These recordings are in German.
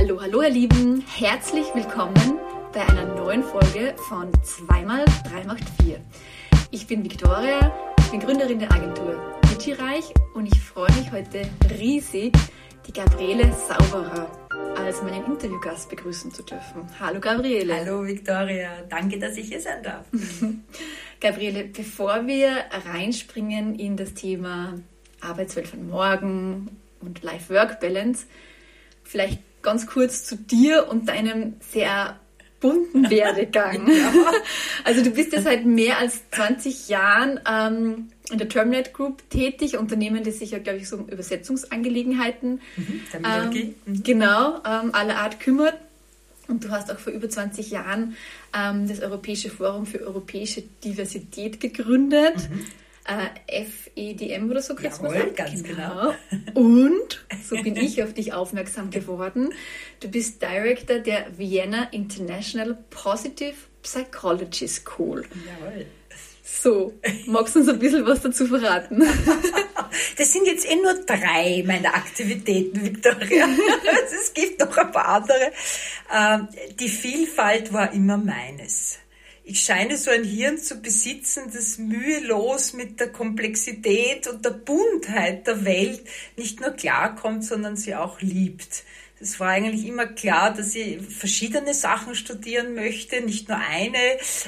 Hallo, hallo ihr Lieben, herzlich willkommen bei einer neuen Folge von 2x3 macht 4. Ich bin Viktoria, ich bin Gründerin der Agentur Reich und ich freue mich heute riesig, die Gabriele Sauberer als meinen Interviewgast begrüßen zu dürfen. Hallo Gabriele. Hallo Viktoria, danke, dass ich hier sein darf. Gabriele, bevor wir reinspringen in das Thema Arbeitswelt von morgen und Life-Work-Balance, vielleicht ganz kurz zu dir und deinem sehr bunten Werdegang. ja. Also du bist ja seit mehr als 20 Jahren ähm, in der Terminate Group tätig, Unternehmen, das sich ja, glaube ich, so um Übersetzungsangelegenheiten mhm, ähm, mhm. genau ähm, aller Art kümmert. Und du hast auch vor über 20 Jahren ähm, das Europäische Forum für europäische Diversität gegründet. Mhm äh, FEDM oder so kurz Jawohl, ganz genau. genau. Und so bin ich auf dich aufmerksam geworden. Du bist Director der Vienna International Positive Psychology School. Jawohl. So, magst du uns ein bisschen was dazu verraten? Das sind jetzt eh nur drei meiner Aktivitäten, Victoria. Es gibt noch ein paar andere. Ähm, die Vielfalt war immer meines ich scheine so ein Hirn zu besitzen, das mühelos mit der Komplexität und der Buntheit der Welt nicht nur klarkommt, sondern sie auch liebt. Es war eigentlich immer klar, dass ich verschiedene Sachen studieren möchte, nicht nur eine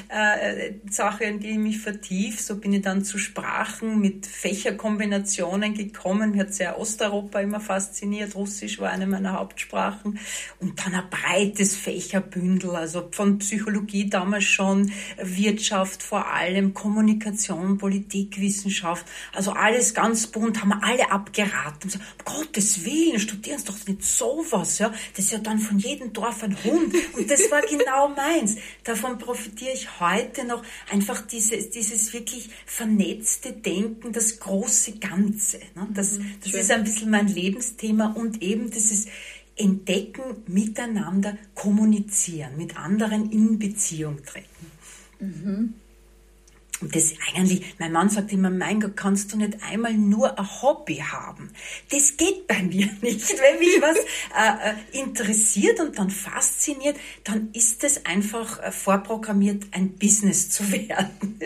äh, Sache, in die ich mich vertief. So bin ich dann zu Sprachen mit Fächerkombinationen gekommen. Mir hat sehr Osteuropa immer fasziniert. Russisch war eine meiner Hauptsprachen. Und dann ein breites Fächerbündel, also von Psychologie damals schon, Wirtschaft vor allem, Kommunikation, Politik, Wissenschaft. Also alles ganz bunt, haben wir alle abgeraten. So, um Gottes Willen, studieren Sie doch nicht sowas aus, ja. Das ist ja dann von jedem Dorf ein Hund. Und das war genau meins. Davon profitiere ich heute noch. Einfach dieses, dieses wirklich vernetzte Denken, das große Ganze. Ne? Das, mhm, das ist ein bisschen mein Lebensthema und eben dieses Entdecken, miteinander kommunizieren, mit anderen in Beziehung treten. Mhm. Und das eigentlich, mein Mann sagt immer, mein Gott, kannst du nicht einmal nur ein Hobby haben? Das geht bei mir nicht. Wenn mich was äh, äh, interessiert und dann fasziniert, dann ist es einfach äh, vorprogrammiert, ein Business zu werden.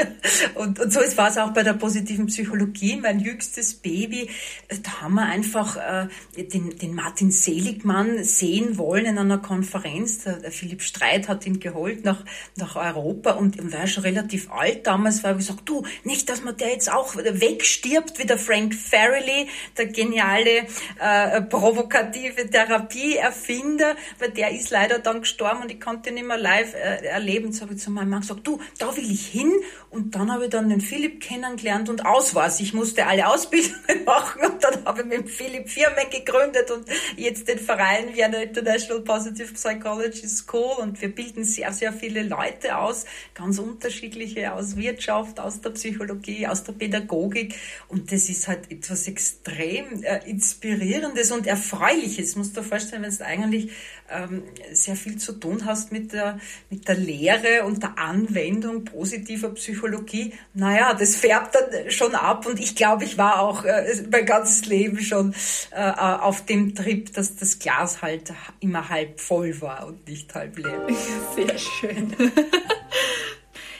und, und so war es auch bei der positiven Psychologie. Mein jüngstes Baby, äh, da haben wir einfach äh, den, den Martin Seligmann sehen wollen in einer Konferenz. Der, der Philipp Streit hat ihn geholt nach, nach Europa und er war schon relativ alt damals, habe ich gesagt, du, nicht, dass man der jetzt auch wegstirbt wie der Frank Farrelly, der geniale, äh, provokative Therapieerfinder, weil der ist leider dann gestorben und ich konnte ihn nicht mehr live äh, erleben. So habe ich zu meinem Mann gesagt, du, da will ich hin. Und dann habe ich dann den Philipp kennengelernt und aus war's. Ich musste alle Ausbildungen machen und dann habe ich mit dem Philipp Firmen gegründet und jetzt den Verein Vienna International Positive Psychology School und wir bilden sehr, sehr viele Leute aus, ganz unterschiedliche aus Wirtschaft, Wissenschaft, aus der Psychologie, aus der Pädagogik. Und das ist halt etwas extrem äh, Inspirierendes und Erfreuliches. Musst du dir vorstellen, wenn du eigentlich ähm, sehr viel zu tun hast mit der, mit der Lehre und der Anwendung positiver Psychologie. Naja, das färbt dann schon ab und ich glaube, ich war auch äh, mein ganzes Leben schon äh, auf dem Trip, dass das Glas halt immer halb voll war und nicht halb leer. Sehr schön.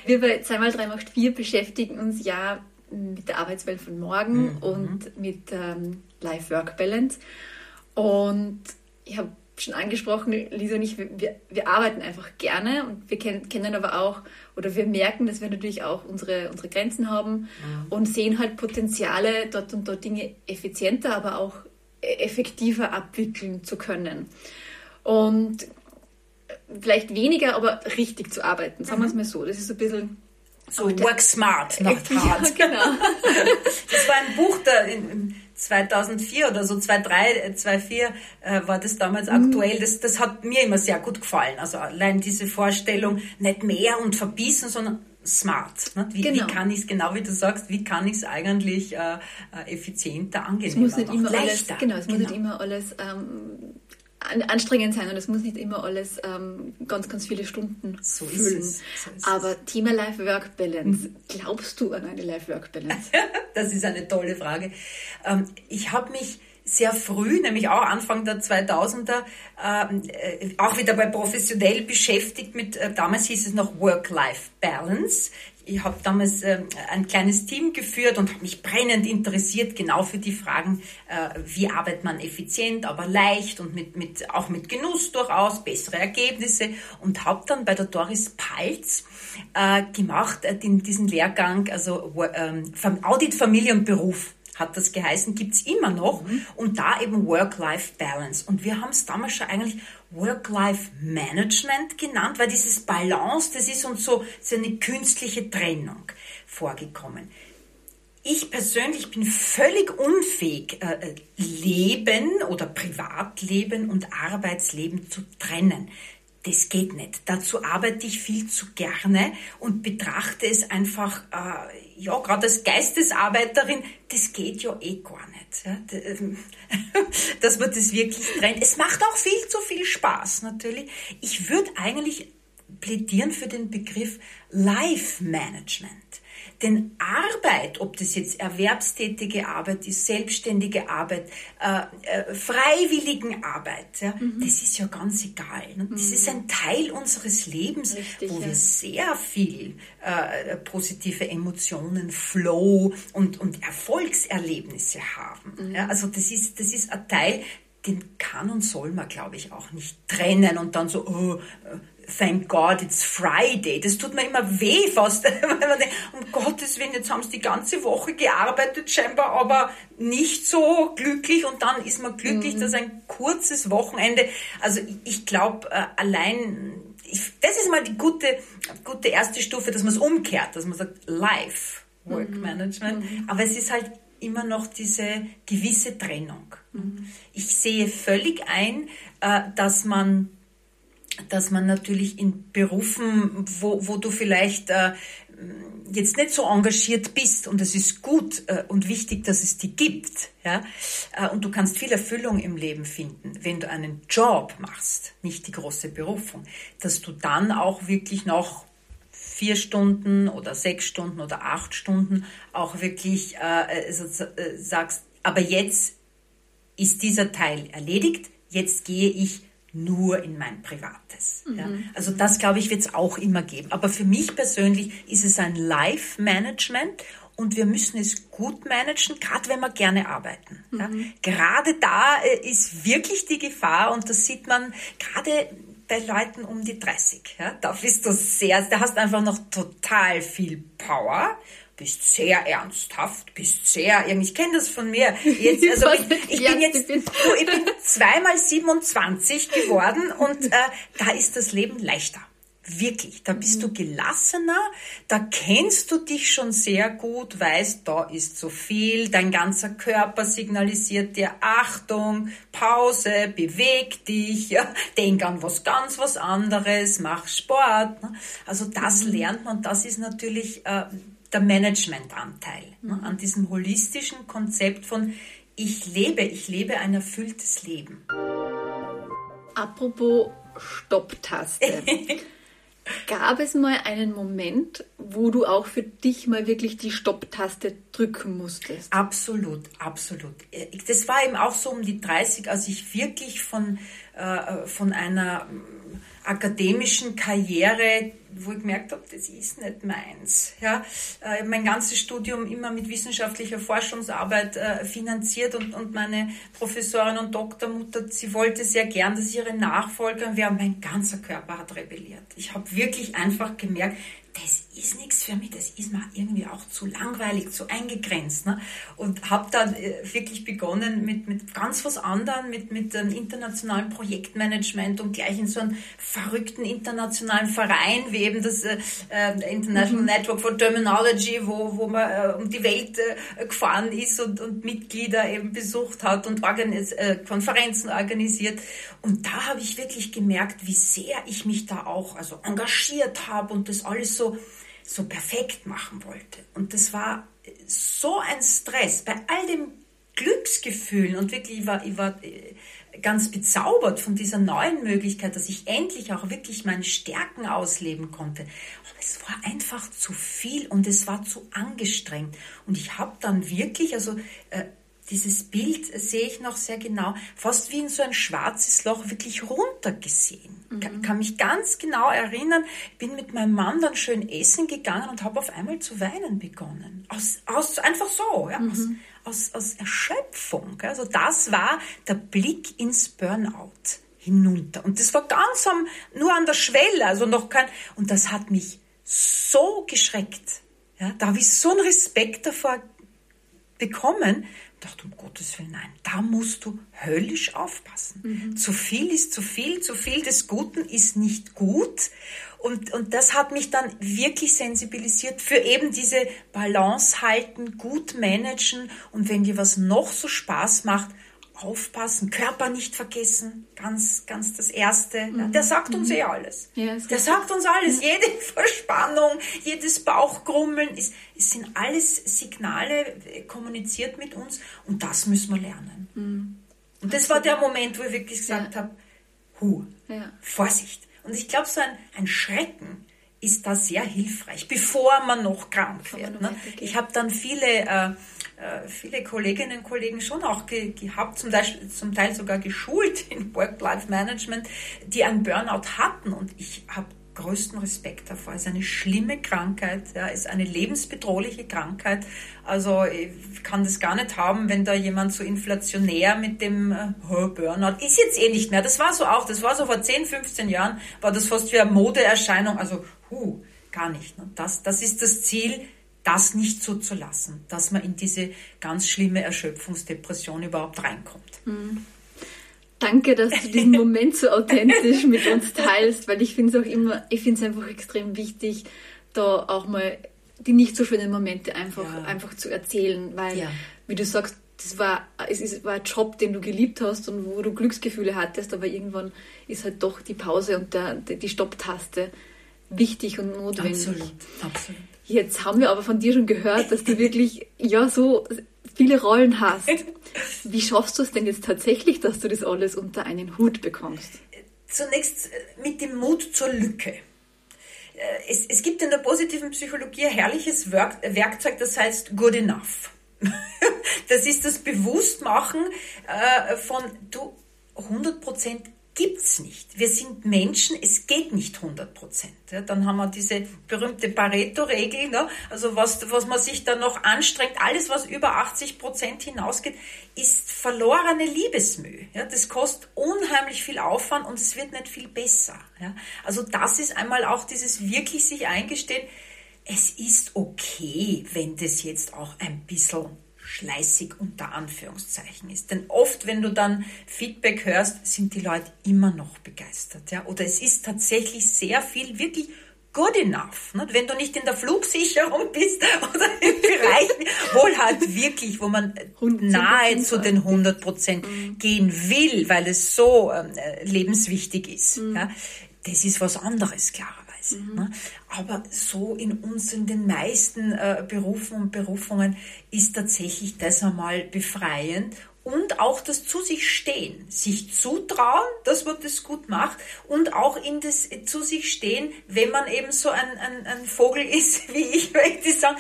Wir bei 2x3 macht 4 beschäftigen uns ja mit der Arbeitswelt von morgen mhm. und mit ähm, Life-Work-Balance. Und ich habe schon angesprochen, Lisa und ich, wir, wir arbeiten einfach gerne und wir kennen, kennen aber auch oder wir merken, dass wir natürlich auch unsere, unsere Grenzen haben mhm. und sehen halt Potenziale, dort und dort Dinge effizienter, aber auch effektiver abwickeln zu können. Und vielleicht weniger, aber richtig zu arbeiten. Sagen wir es mhm. mal so. Das ist ein bisschen. So work smart, not hard. Ja, genau. das war ein Buch da in 2004 oder so, 2003, 2004 äh, war das damals mhm. aktuell. Das, das hat mir immer sehr gut gefallen. Also allein diese Vorstellung, nicht mehr und verbissen, sondern smart. Ne? Wie, genau. wie kann ich es, genau wie du sagst, wie kann ich es eigentlich äh, äh, effizienter, angenehmer, es muss nicht immer alles, Genau, es genau. muss nicht immer alles ähm, anstrengend sein und es muss nicht immer alles ähm, ganz, ganz viele Stunden so füllen. So Aber Thema Life-Work-Balance, mhm. glaubst du an eine Life-Work-Balance? das ist eine tolle Frage. Ähm, ich habe mich sehr früh, nämlich auch Anfang der 2000er, ähm, äh, auch wieder bei professionell beschäftigt mit, äh, damals hieß es noch Work-Life-Balance. Ich habe damals äh, ein kleines Team geführt und habe mich brennend interessiert genau für die Fragen, äh, wie arbeitet man effizient, aber leicht und mit, mit, auch mit Genuss durchaus, bessere Ergebnisse und habe dann bei der Doris Palz äh, gemacht, äh, den, diesen Lehrgang, also ähm, Audit, Familie und Beruf hat das geheißen, gibt's immer noch. Mhm. Und da eben Work-Life-Balance. Und wir haben es damals schon eigentlich Work-Life-Management genannt, weil dieses Balance, das ist uns so, so eine künstliche Trennung vorgekommen. Ich persönlich bin völlig unfähig, äh, äh Leben oder Privatleben und Arbeitsleben zu trennen. Das geht nicht. Dazu arbeite ich viel zu gerne und betrachte es einfach, äh, ja, gerade als Geistesarbeiterin, das geht ja eh gar nicht. Ja, ähm, dass man das wirklich trennt. Es macht auch viel zu viel Spaß, natürlich. Ich würde eigentlich plädieren für den Begriff Life Management. Denn Arbeit, ob das jetzt erwerbstätige Arbeit ist, selbstständige Arbeit, äh, äh, Freiwilligenarbeit, ja, mhm. das ist ja ganz egal. Ne? Das mhm. ist ein Teil unseres Lebens, Richtig, wo ja. wir sehr viel äh, positive Emotionen, Flow und, und Erfolgserlebnisse haben. Mhm. Ja, also das ist, das ist ein Teil, den kann und soll man, glaube ich, auch nicht trennen und dann so, oh, äh, thank God it's Friday. Das tut mir immer weh fast, denkt, um Gottes Willen, jetzt haben sie die ganze Woche gearbeitet scheinbar, aber nicht so glücklich und dann ist man glücklich, mhm. dass ein kurzes Wochenende, also ich, ich glaube äh, allein, ich, das ist mal die gute, gute erste Stufe, dass man es umkehrt, dass man sagt, Life, Work mhm. Management, mhm. aber es ist halt immer noch diese gewisse Trennung. Mhm. Ich sehe völlig ein, äh, dass man dass man natürlich in Berufen, wo, wo du vielleicht äh, jetzt nicht so engagiert bist und es ist gut äh, und wichtig, dass es die gibt, ja, äh, und du kannst viel Erfüllung im Leben finden, wenn du einen Job machst, nicht die große Berufung, dass du dann auch wirklich noch vier Stunden oder sechs Stunden oder acht Stunden auch wirklich äh, also, äh, sagst, aber jetzt ist dieser Teil erledigt, jetzt gehe ich nur in mein Privates. Mhm. Ja. Also das, glaube ich, wird es auch immer geben. Aber für mich persönlich ist es ein Life-Management und wir müssen es gut managen, gerade wenn wir gerne arbeiten. Mhm. Ja. Gerade da äh, ist wirklich die Gefahr und das sieht man gerade bei Leuten um die 30. Ja. Da bist du sehr, da hast einfach noch total viel Power bist sehr ernsthaft, bist sehr, ich kenne das von mir. Jetzt, also ich, ich bin jetzt, ich bin zweimal 27 geworden und äh, da ist das Leben leichter. Wirklich, da bist du gelassener, da kennst du dich schon sehr gut, weißt, da ist zu viel, dein ganzer Körper signalisiert dir Achtung, Pause, beweg dich, ja, denk an was ganz was anderes, mach Sport. Ne? Also das mhm. lernt man, das ist natürlich äh, der Managementanteil ne, mhm. an diesem holistischen Konzept von ich lebe, ich lebe ein erfülltes Leben. Apropos Stopptaste. Gab es mal einen Moment, wo du auch für dich mal wirklich die Stopptaste drücken musstest? Absolut, absolut. Das war eben auch so um die 30, als ich wirklich von, äh, von einer akademischen Karriere, wo ich gemerkt habe, das ist nicht meins. Ja, äh, mein ganzes Studium immer mit wissenschaftlicher Forschungsarbeit äh, finanziert und, und meine Professorin und Doktormutter, sie wollte sehr gern, dass ihre Nachfolgerin wäre. Mein ganzer Körper hat rebelliert. Ich habe wirklich einfach gemerkt, das ist nichts für mich, das ist mir irgendwie auch zu langweilig, zu eingegrenzt. Ne? Und habe dann äh, wirklich begonnen mit, mit ganz was anderem, mit, mit einem internationalen Projektmanagement und gleich in so einem verrückten internationalen Verein wie eben das äh, äh International mhm. Network for Terminology, wo, wo man äh, um die Welt äh, gefahren ist und, und Mitglieder eben besucht hat und organis äh, Konferenzen organisiert. Und da habe ich wirklich gemerkt, wie sehr ich mich da auch also engagiert habe und das alles so so perfekt machen wollte. Und das war so ein Stress bei all dem Glücksgefühl und wirklich, ich war, ich war äh, ganz bezaubert von dieser neuen Möglichkeit, dass ich endlich auch wirklich meine Stärken ausleben konnte. Aber es war einfach zu viel und es war zu angestrengt. Und ich habe dann wirklich, also äh, dieses Bild sehe ich noch sehr genau, fast wie in so ein schwarzes Loch wirklich runtergesehen. Mhm. Kann, kann mich ganz genau erinnern, bin mit meinem Mann dann schön essen gegangen und habe auf einmal zu weinen begonnen. Aus, aus einfach so, ja, mhm. aus, aus, aus Erschöpfung. Also das war der Blick ins Burnout hinunter. Und das war ganz am, nur an der Schwelle, also noch kein, und das hat mich so geschreckt. Ja, da habe ich so einen Respekt davor bekommen, dachte, um Gottes Willen, nein, da musst du höllisch aufpassen. Mhm. Zu viel ist zu viel, zu viel des Guten ist nicht gut. Und, und das hat mich dann wirklich sensibilisiert für eben diese Balance halten, gut managen und wenn dir was noch so Spaß macht, aufpassen, Körper nicht vergessen, ganz, ganz das Erste. Mhm. Der sagt uns mhm. eh alles. Ja, der sagt uns alles. Jede Verspannung, jedes Bauchgrummeln, es, es sind alles Signale, äh, kommuniziert mit uns und das müssen wir lernen. Mhm. Und das war der Moment, wo ich wirklich gesagt ja. habe, hu, ja. Vorsicht. Und ich glaube, so ein, ein Schrecken ist da sehr hilfreich, bevor man noch krank bevor wird. Ne? Ich habe dann viele... Äh, äh, viele Kolleginnen und Kollegen schon auch ge gehabt, zum Teil, zum Teil sogar geschult in Work-Life-Management, die einen Burnout hatten. Und ich habe größten Respekt davor. Es ist eine schlimme Krankheit, ja, ist eine lebensbedrohliche Krankheit. Also ich kann das gar nicht haben, wenn da jemand so inflationär mit dem äh, Burnout ist jetzt eh nicht mehr. Das war so auch, das war so vor 10, 15 Jahren, war das fast wie eine Modeerscheinung. Also, huh, gar nicht. Ne? Das, das ist das Ziel, das nicht zuzulassen, dass man in diese ganz schlimme Erschöpfungsdepression überhaupt reinkommt. Mhm. Danke, dass du diesen Moment so authentisch mit uns teilst, weil ich finde es auch immer, ich finde es einfach extrem wichtig, da auch mal die nicht so schönen Momente einfach, ja. einfach zu erzählen, weil, ja. wie du sagst, das war, es ist, war ein Job, den du geliebt hast und wo du Glücksgefühle hattest, aber irgendwann ist halt doch die Pause und der, die Stopptaste wichtig und notwendig. Absolut, absolut. Jetzt haben wir aber von dir schon gehört, dass du wirklich ja so viele Rollen hast. Wie schaffst du es denn jetzt tatsächlich, dass du das alles unter einen Hut bekommst? Zunächst äh, mit dem Mut zur Lücke. Äh, es, es gibt in der positiven Psychologie ein herrliches Werk, Werkzeug, das heißt Good Enough. Das ist das Bewusstmachen äh, von, du, 100 Prozent gibt's nicht. Wir sind Menschen, es geht nicht 100 Prozent. Ja, dann haben wir diese berühmte Pareto-Regel, ne? also was, was man sich dann noch anstrengt, alles was über 80 Prozent hinausgeht, ist verlorene Liebesmühe. Ja? Das kostet unheimlich viel Aufwand und es wird nicht viel besser. Ja? Also das ist einmal auch dieses wirklich sich eingestehen, es ist okay, wenn das jetzt auch ein bisschen schleißig unter Anführungszeichen ist. Denn oft, wenn du dann Feedback hörst, sind die Leute immer noch begeistert. Ja? Oder es ist tatsächlich sehr viel wirklich good enough. Ne? Wenn du nicht in der Flugsicherung bist oder in Bereichen, wohl halt wirklich, wo man nahe zu den 100 Prozent mhm. gehen will, weil es so ähm, lebenswichtig ist. Mhm. Ja? Das ist was anderes, klar. Mhm. Ne? Aber so in uns, in den meisten äh, Berufen und Berufungen ist tatsächlich das einmal befreiend und auch das zu sich stehen, sich zutrauen, dass man das gut macht und auch in das zu sich stehen, wenn man eben so ein, ein, ein Vogel ist, wie ich möchte sagen,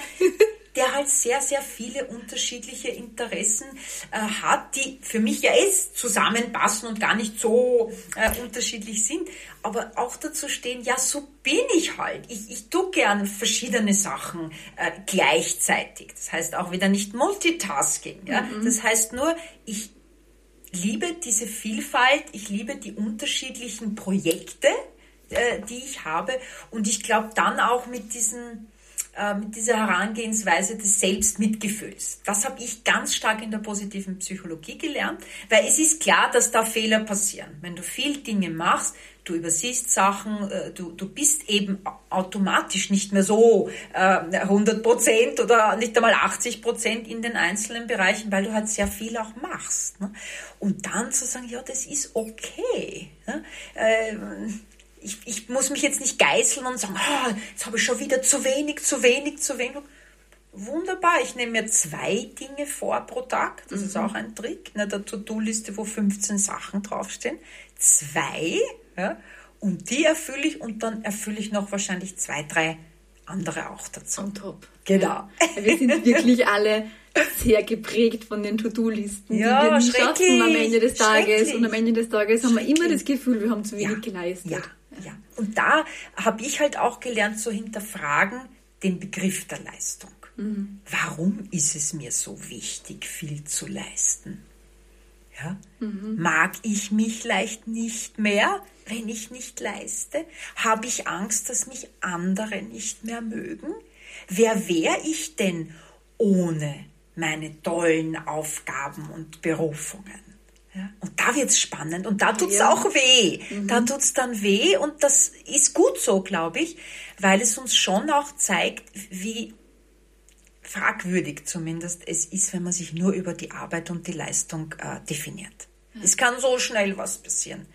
der halt sehr, sehr viele unterschiedliche Interessen äh, hat, die für mich ja eh zusammenpassen und gar nicht so äh, unterschiedlich sind. Aber auch dazu stehen, ja, so bin ich halt. Ich, ich tue gern verschiedene Sachen äh, gleichzeitig. Das heißt auch wieder nicht Multitasking. Ja? Mhm. Das heißt nur, ich liebe diese Vielfalt, ich liebe die unterschiedlichen Projekte, äh, die ich habe. Und ich glaube dann auch mit diesen mit dieser Herangehensweise des Selbstmitgefühls. Das habe ich ganz stark in der positiven Psychologie gelernt, weil es ist klar, dass da Fehler passieren. Wenn du viel Dinge machst, du übersiehst Sachen, äh, du, du bist eben automatisch nicht mehr so äh, 100 Prozent oder nicht einmal 80 Prozent in den einzelnen Bereichen, weil du halt sehr viel auch machst. Ne? Und dann zu sagen, ja, das ist okay. Ne? Ich, ich muss mich jetzt nicht geißeln und sagen, oh, jetzt habe ich schon wieder zu wenig, zu wenig, zu wenig. Wunderbar, ich nehme mir zwei Dinge vor pro Tag. Das mhm. ist auch ein Trick. In der To-Do-Liste, wo 15 Sachen draufstehen. Zwei, ja, und die erfülle ich und dann erfülle ich noch wahrscheinlich zwei, drei andere auch dazu. On top. Genau. Ja. Wir sind wirklich alle sehr geprägt von den To-Do-Listen, Ja, die wir schaffen am Ende des Tages. Und am Ende des Tages haben wir immer das Gefühl, wir haben zu wenig geleistet. Ja, ja. Und da habe ich halt auch gelernt zu hinterfragen den Begriff der Leistung. Mhm. Warum ist es mir so wichtig, viel zu leisten? Ja? Mhm. Mag ich mich leicht nicht mehr, wenn ich nicht leiste? Habe ich Angst, dass mich andere nicht mehr mögen? Wer wäre ich denn ohne meine tollen Aufgaben und Berufungen? Ja? Und da wird's spannend und da tut's Ja. auch weh. Da tut's dann weh und das ist gut so, glaube ich, weil es uns schon auch zeigt, wie fragwürdig zumindest es ist, wenn man sich nur über die Arbeit und die Leistung äh, definiert. Es kann so schnell was passieren.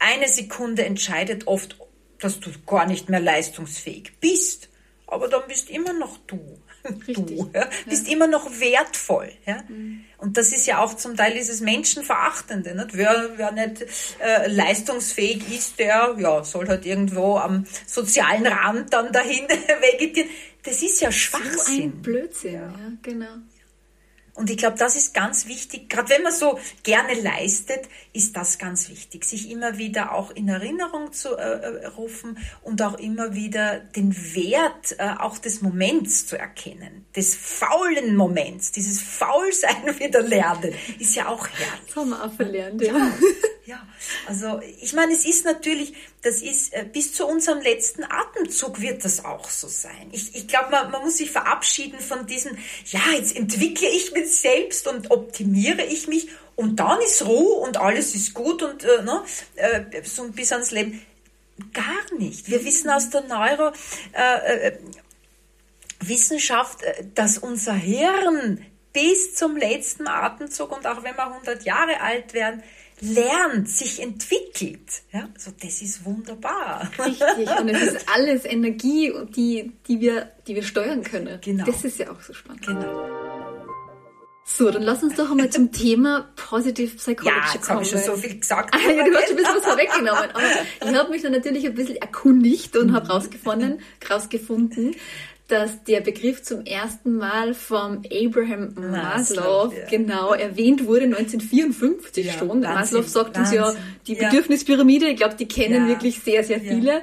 Eine Sekunde entscheidet oft, dass du gar nicht mehr leistungsfähig bist, aber dann bist immer noch du. Du ja? bist immer noch wertvoll. Ja? Und das ist ja auch zum Teil dieses Menschenverachtende. Nicht? Wer, wer nicht äh, leistungsfähig ist, der ja, soll halt irgendwo am sozialen Rand dann dahin vegetieren. Das ist ja So Schwachsinn. ein Blödsinn, ja, genau. Und ich glaube, das ist ganz wichtig. Gerade wenn man so gerne leistet, ist das ganz wichtig, sich immer wieder auch in Erinnerung zu äh, äh, rufen und auch immer wieder den Wert äh, auch des Moments zu erkennen, des faulen Moments, dieses Faulsein wieder lernen, ist ja auch herrlich. Das haben wir auch verlernt, ja. Ja, also ich meine, es ist natürlich, das ist äh, bis zu unserem letzten Atemzug wird das auch so sein. Ich, ich glaube, man, man muss sich verabschieden von diesem, ja, jetzt entwickle ich mich selbst und optimiere ich mich und dann ist Ruhe und alles ist gut und äh, ne, äh, so bis ans Leben. Gar nicht. Wir wissen aus der Neuro, äh, äh, äh, dass unser Hirn bis zum letzten Atemzug und auch wenn wir 100 Jahre alt werden, lernt, sich entwickelt. Ja, also das ist wunderbar. Richtig. Und es ist alles Energie, die, die, wir, die wir steuern können. Genau. Das ist ja auch so spannend. Genau. So, dann lass uns doch einmal zum Thema Positive Psychology Ja, jetzt kommen. habe ich schon so viel gesagt. Ah, ja, du hast schon ein bisschen was vorweggenommen. Aber ich habe mich dann natürlich ein bisschen erkundigt und habe rausgefunden, rausgefunden, dass der Begriff zum ersten Mal vom Abraham Maslow, Maslow, ja. genau erwähnt wurde 1954 Ja, schon. Wahnsinn, Maslow sagt uns ja Wahnsinn. die. Bedürfnispyramide. Ich glaube, die kennen wirklich sehr, sehr viele. ja.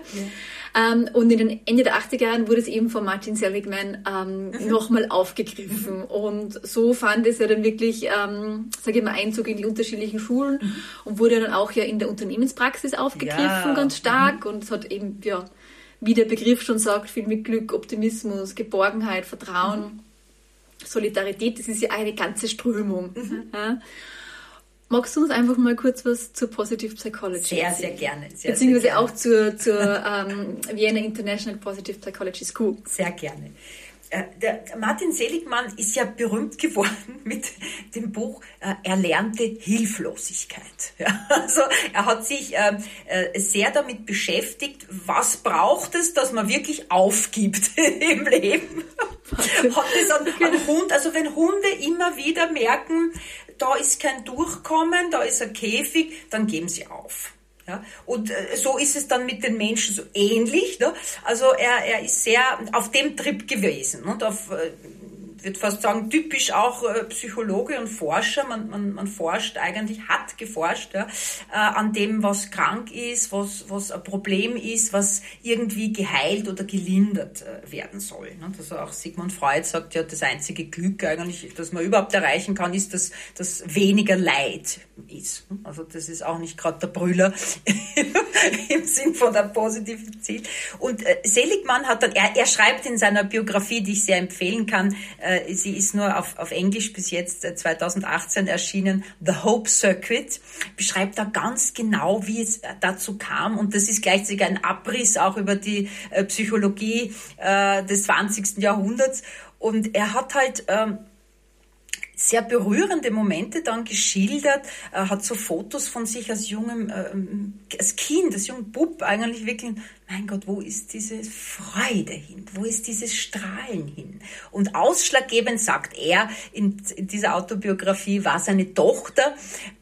Ähm, und in den Ende der 80er Jahren wurde es eben von Martin Seligman ähm, Mhm. nochmal aufgegriffen. Und so fand es ja dann wirklich, ähm, sage ich mal, Einzug in die unterschiedlichen Schulen Mhm. und wurde dann auch ja in der Unternehmenspraxis aufgegriffen, Ja. Mhm. ganz stark. Und es hat eben, ja, wie der Begriff schon sagt, viel mit Glück, Optimismus, Geborgenheit, Vertrauen, Mhm. Solidarität, das ist ja eine ganze Strömung. Mhm. Ja. Magst du uns einfach mal kurz was zur Positive Psychology Sehr, erzählen? sehr gerne. Sehr, Beziehungsweise sehr gerne. auch zur, zur ähm, Vienna International Positive Psychology School. Sehr gerne. Äh, Martin Seligmann ist ja berühmt geworden mit dem Buch äh, Erlernte Hilflosigkeit. Ja, also er hat sich ähm, äh, sehr damit beschäftigt, was braucht es, dass man wirklich aufgibt im Leben. Hat es an, an Hund, also wenn Hunde immer wieder merken, da ist kein Durchkommen, da ist ein Käfig, dann geben sie auf. Ja, und äh, so ist es dann mit den Menschen so ähnlich. Ne? Also er, er ist sehr auf dem Trip gewesen. Und auf, äh, würde fast sagen, typisch auch äh, Psychologe und Forscher. Man, man, man forscht eigentlich, hat geforscht ja, äh, an dem, was krank ist, was, was ein Problem ist, was irgendwie geheilt oder gelindert äh, werden soll. Ne? Also auch Sigmund Freud sagt ja, das einzige Glück eigentlich, das man überhaupt erreichen kann, ist, dass, dass weniger Leid ist. ne? Also das ist auch nicht gerade der Brüller im Sinn von der positiven Ziel. Und Seligmann hat dann, er, er schreibt in seiner Biografie, die ich sehr empfehlen kann, äh, sie ist nur auf, auf Englisch bis jetzt äh, 2018 erschienen, The Hope Circuit, beschreibt da ganz genau, wie es äh, dazu kam. Und das ist gleichzeitig ein Abriss auch über die äh, Psychologie äh, des 20. Jahrhunderts. Und er hat halt... Ähm, sehr berührende Momente dann geschildert, er hat so Fotos von sich als jungem, ähm, als Kind, als jungen Bub, eigentlich wirklich mein Gott, wo ist diese Freude hin? Wo ist dieses Strahlen hin? Und ausschlaggebend sagt er in, in dieser Autobiografie war seine Tochter,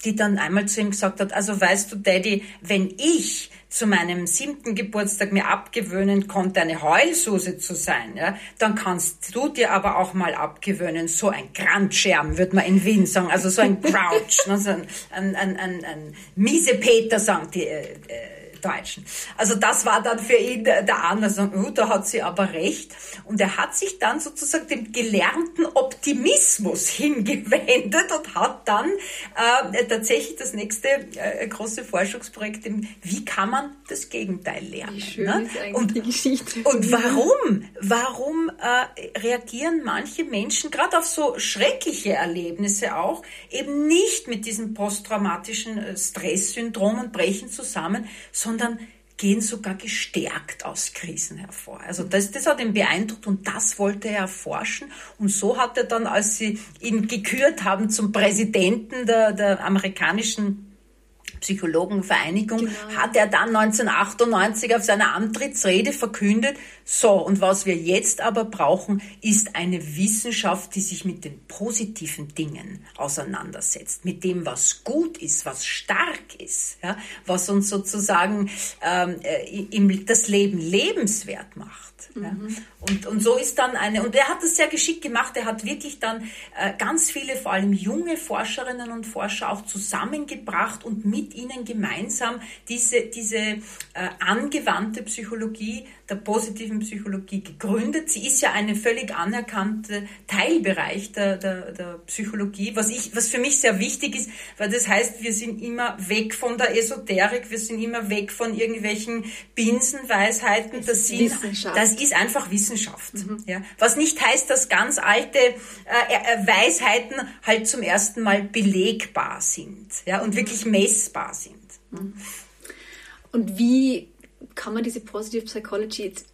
die dann einmal zu ihm gesagt hat, also weißt du, Daddy, wenn ich zu meinem siebten Geburtstag mir abgewöhnen konnte, eine Heulsuse zu sein, ja, dann kannst du dir aber auch mal abgewöhnen, so ein Grandscherm, würde man in Wien sagen, also so ein Crouch, ne, so ein, ein, ein, ein, ein miese Peter, sagen die äh, äh, Deutschen. Also das war dann für ihn der Anlass, oh, da hat sie aber recht. Und er hat sich dann sozusagen dem gelernten Optimismus hingewendet und hat dann äh, tatsächlich das nächste äh, große Forschungsprojekt, im, wie kann man das Gegenteil lernen. Wie schön ne? ist eigentlich und, die Geschichte. Und warum? Warum äh, reagieren manche Menschen gerade auf so schreckliche Erlebnisse auch eben nicht mit diesem posttraumatischen äh, Stresssyndrom und brechen zusammen, sondern sondern gehen sogar gestärkt aus Krisen hervor. Also das, das hat ihn beeindruckt und das wollte er erforschen. Und so hat er dann, als sie ihn gekürt haben zum Präsidenten der, der amerikanischen Psychologenvereinigung, genau. hat er dann 1998 auf seiner Antrittsrede verkündet, so, und was wir jetzt aber brauchen, ist eine Wissenschaft, die sich mit den positiven Dingen auseinandersetzt, mit dem, was gut ist, was stark ist, ja, was uns sozusagen ähm, äh, das Leben lebenswert macht. Mhm. Ja. Und, und so ist dann eine, und er hat das sehr geschickt gemacht, er hat wirklich dann äh, ganz viele, vor allem junge Forscherinnen und Forscher auch zusammengebracht und mit ihnen gemeinsam diese, diese äh, angewandte Psychologie der positiven Psychologie gegründet. Sie ist ja eine völlig anerkannte Teilbereich der, der, der Psychologie, was, ich, was für mich sehr wichtig ist, weil das heißt, wir sind immer weg von der Esoterik, wir sind immer weg von irgendwelchen Binsenweisheiten. Das, sind, das ist einfach Wissenschaft. Mhm. Ja. Was nicht heißt, dass ganz alte äh, äh, Weisheiten halt zum ersten Mal belegbar sind ja, und wirklich messbar sind. Mhm. Und wie kann man diese Positive Psychology jetzt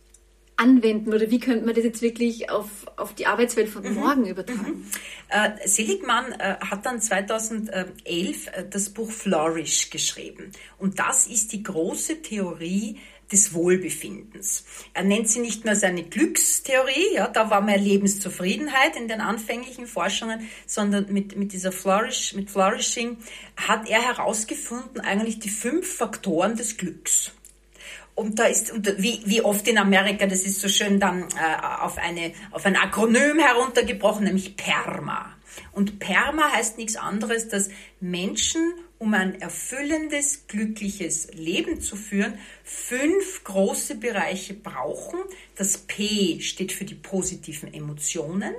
anwenden oder wie könnte man das jetzt wirklich auf, auf die Arbeitswelt von mhm. morgen übertragen? Mhm. Äh, Seligman äh, hat dann 2011 äh, das Buch Flourish geschrieben und das ist die große Theorie des Wohlbefindens. Er nennt sie nicht mehr seine Glückstheorie, ja, da war mehr Lebenszufriedenheit in den anfänglichen Forschungen, sondern mit, mit dieser Flourish, mit Flourishing hat er herausgefunden eigentlich die fünf Faktoren des Glücks. Und da ist, und wie, wie oft in Amerika, das ist so schön dann äh, auf, eine, auf ein Akronym heruntergebrochen, nämlich PERMA. Und PERMA heißt nichts anderes, dass Menschen, um ein erfüllendes, glückliches Leben zu führen, fünf große Bereiche brauchen. Das P steht für die positiven Emotionen.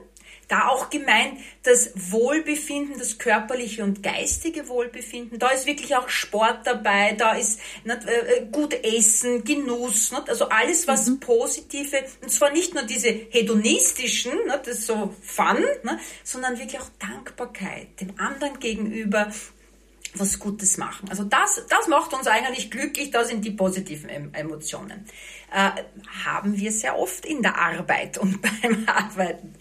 Da auch gemeint das Wohlbefinden, das körperliche und geistige Wohlbefinden. Da ist wirklich auch Sport dabei, da ist nicht, äh, äh, gut Essen, Genuss, nicht? also alles, was mhm. positive, und zwar nicht nur diese hedonistischen, nicht, das ist so Fun, nicht, sondern wirklich auch Dankbarkeit dem anderen gegenüber, was Gutes machen. Also das, das macht uns eigentlich glücklich, das sind die positiven Emotionen. Äh, haben wir sehr oft in der Arbeit und beim Arbeiten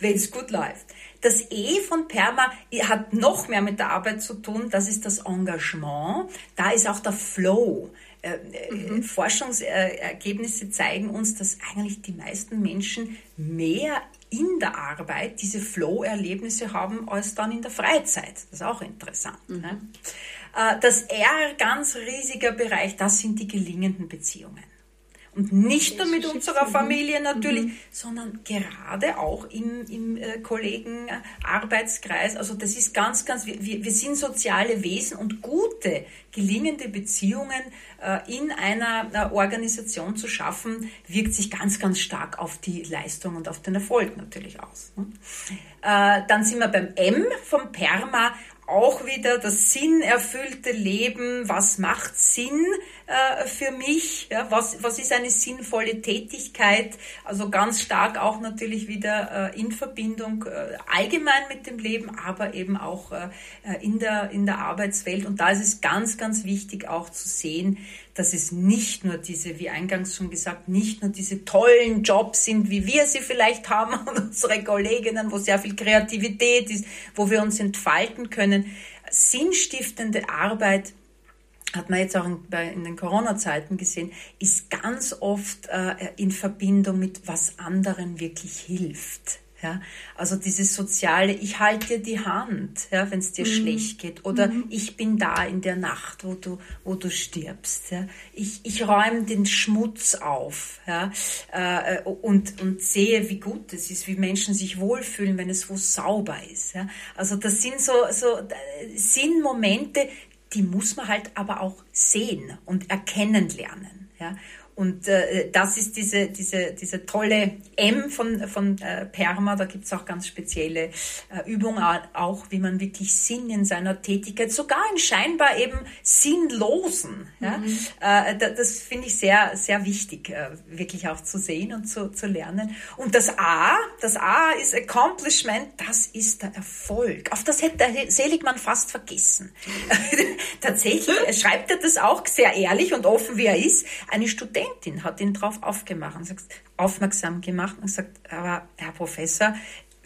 wenn es gut läuft. Das E von Perma hat noch mehr mit der Arbeit zu tun. Das ist das Engagement. Da ist auch der Flow. Äh, äh, mhm. Forschungsergebnisse zeigen uns, dass eigentlich die meisten Menschen mehr in der Arbeit diese Flow-Erlebnisse haben als dann in der Freizeit. Das ist auch interessant. Mhm. Ne? Äh, das R, ganz riesiger Bereich, das sind die gelingenden Beziehungen. Und nicht nur mit unserer Familie natürlich, mhm. sondern gerade auch im, im äh, Kollegenarbeitskreis. Also das ist ganz, ganz, wir, wir sind soziale Wesen und gute, gelingende Beziehungen äh, in einer äh, Organisation zu schaffen, wirkt sich ganz, ganz stark auf die Leistung und auf den Erfolg natürlich aus. Ne? Äh, dann sind wir beim M vom PERMA auch wieder das sinnerfüllte Leben, was macht Sinn äh, für mich, ja, was, was ist eine sinnvolle Tätigkeit, also ganz stark auch natürlich wieder äh, in Verbindung äh, allgemein mit dem Leben, aber eben auch äh, in, der, in der Arbeitswelt. Und da ist es ganz, ganz wichtig auch zu sehen, dass es nicht nur diese, wie eingangs schon gesagt, nicht nur diese tollen Jobs sind, wie wir sie vielleicht haben und unsere Kolleginnen, wo sehr viel Kreativität ist, wo wir uns entfalten können. Sinnstiftende Arbeit hat man jetzt auch in, den Corona-Zeiten gesehen, ist ganz oft äh, in Verbindung mit was anderen wirklich hilft. Ja, also dieses soziale, ich halte dir die Hand, ja, wenn es dir mhm. schlecht geht, oder mhm. ich bin da in der Nacht, wo du, wo du stirbst. Ja. Ich, ich räume den Schmutz auf ja, äh, und, und sehe, wie gut es ist, wie Menschen sich wohlfühlen, wenn es wo sauber ist. Ja. Also das sind so, so äh, sind Momente, die muss man halt aber auch sehen und erkennen lernen. Ja. Und äh, das ist diese, diese, diese tolle M von, von äh, Perma. Da gibt's auch ganz spezielle äh, Übungen, auch wie man wirklich Sinn in seiner Tätigkeit, sogar in scheinbar eben sinnlosen. Ja? Mhm. Äh, das finde ich sehr, sehr wichtig, äh, wirklich auch zu sehen und zu, zu lernen. Und das A, das A ist Accomplishment, das ist der Erfolg. Auf das hätte der Seligmann fast vergessen. Tatsächlich schreibt er das auch sehr ehrlich und offen, wie er ist. Eine Studentin Studentin hat ihn darauf aufmerksam gemacht und gesagt, aber Herr Professor,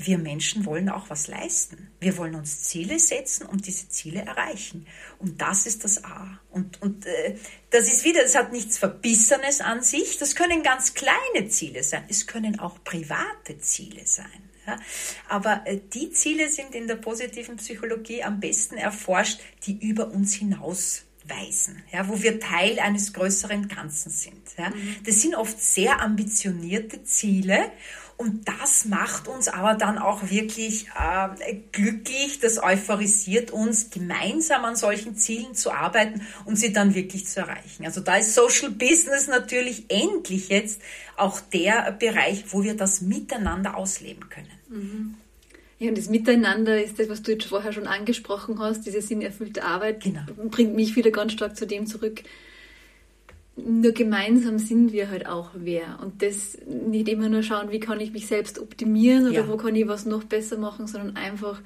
wir Menschen wollen auch was leisten. Wir wollen uns Ziele setzen und diese Ziele erreichen. Und das ist das A. Und, und äh, das ist wieder, es hat nichts Verbissenes an sich. Das können ganz kleine Ziele sein. Es können auch private Ziele sein. Ja? Aber äh, die Ziele sind in der positiven Psychologie am besten erforscht, die über uns hinaus weisen, ja, wo wir Teil eines größeren Ganzen sind. Ja. Mhm. Das sind oft sehr ambitionierte Ziele und das macht uns aber dann auch wirklich äh, glücklich, das euphorisiert uns, gemeinsam an solchen Zielen zu arbeiten und sie dann wirklich zu erreichen. Also da ist Social Business natürlich endlich jetzt auch der Bereich, wo wir das miteinander ausleben können. Mhm. Ja, und das Miteinander ist das, was du jetzt vorher schon angesprochen hast, diese sinnerfüllte Arbeit, genau. bringt mich wieder ganz stark zu dem zurück. Nur gemeinsam sind wir halt auch wer. Und das nicht immer nur schauen, wie kann ich mich selbst optimieren oder ja. wo kann ich was noch besser machen, sondern einfach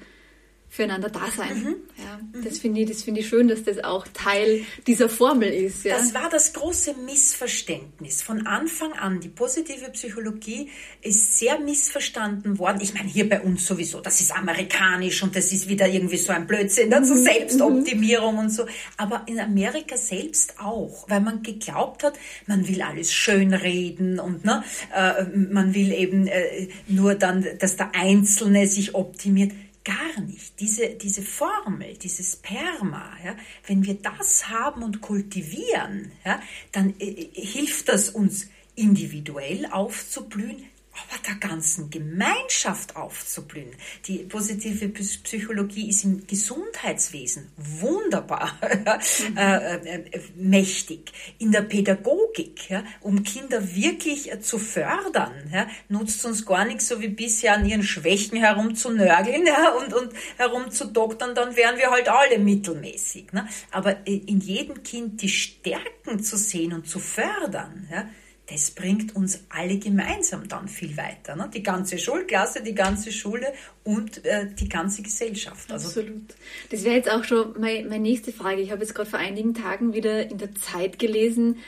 füreinander da sein. Mhm. Ja, mhm. Das finde ich, das ich schön, dass das auch Teil dieser Formel ist. Ja. Das war das große Missverständnis von Anfang an. Die positive Psychologie ist sehr missverstanden worden. Ich meine, hier bei uns sowieso, das ist amerikanisch und das ist wieder irgendwie so ein Blödsinn, ne? so mhm. Selbstoptimierung und so. Aber in Amerika selbst auch, weil man geglaubt hat, man will alles schönreden und ne, äh, man will eben äh, nur dann, dass der Einzelne sich optimiert gar nicht. Diese, diese Formel, dieses Sperma, ja, wenn wir das haben und kultivieren, ja, dann äh, äh hilft das uns individuell aufzublühen, aber der ganzen Gemeinschaft aufzublühen. Die positive Psychologie ist im Gesundheitswesen wunderbar mhm. äh, äh, mächtig. In der Pädagogik, ja, um Kinder wirklich äh, zu fördern, ja, nutzt uns gar nichts so wie bisher an ihren Schwächen herumzunörgeln ja, und, und herumzudoktern, dann wären wir halt alle mittelmäßig. Ne? Aber äh, in jedem Kind die Stärken zu sehen und zu fördern, ja, das bringt uns alle gemeinsam dann viel weiter. Ne? Die ganze Schulklasse, die ganze Schule und äh, die ganze Gesellschaft. Also Absolut. Das wäre jetzt auch schon meine, meine nächste Frage. Ich habe jetzt gerade vor einigen Tagen wieder in der Zeit gelesen,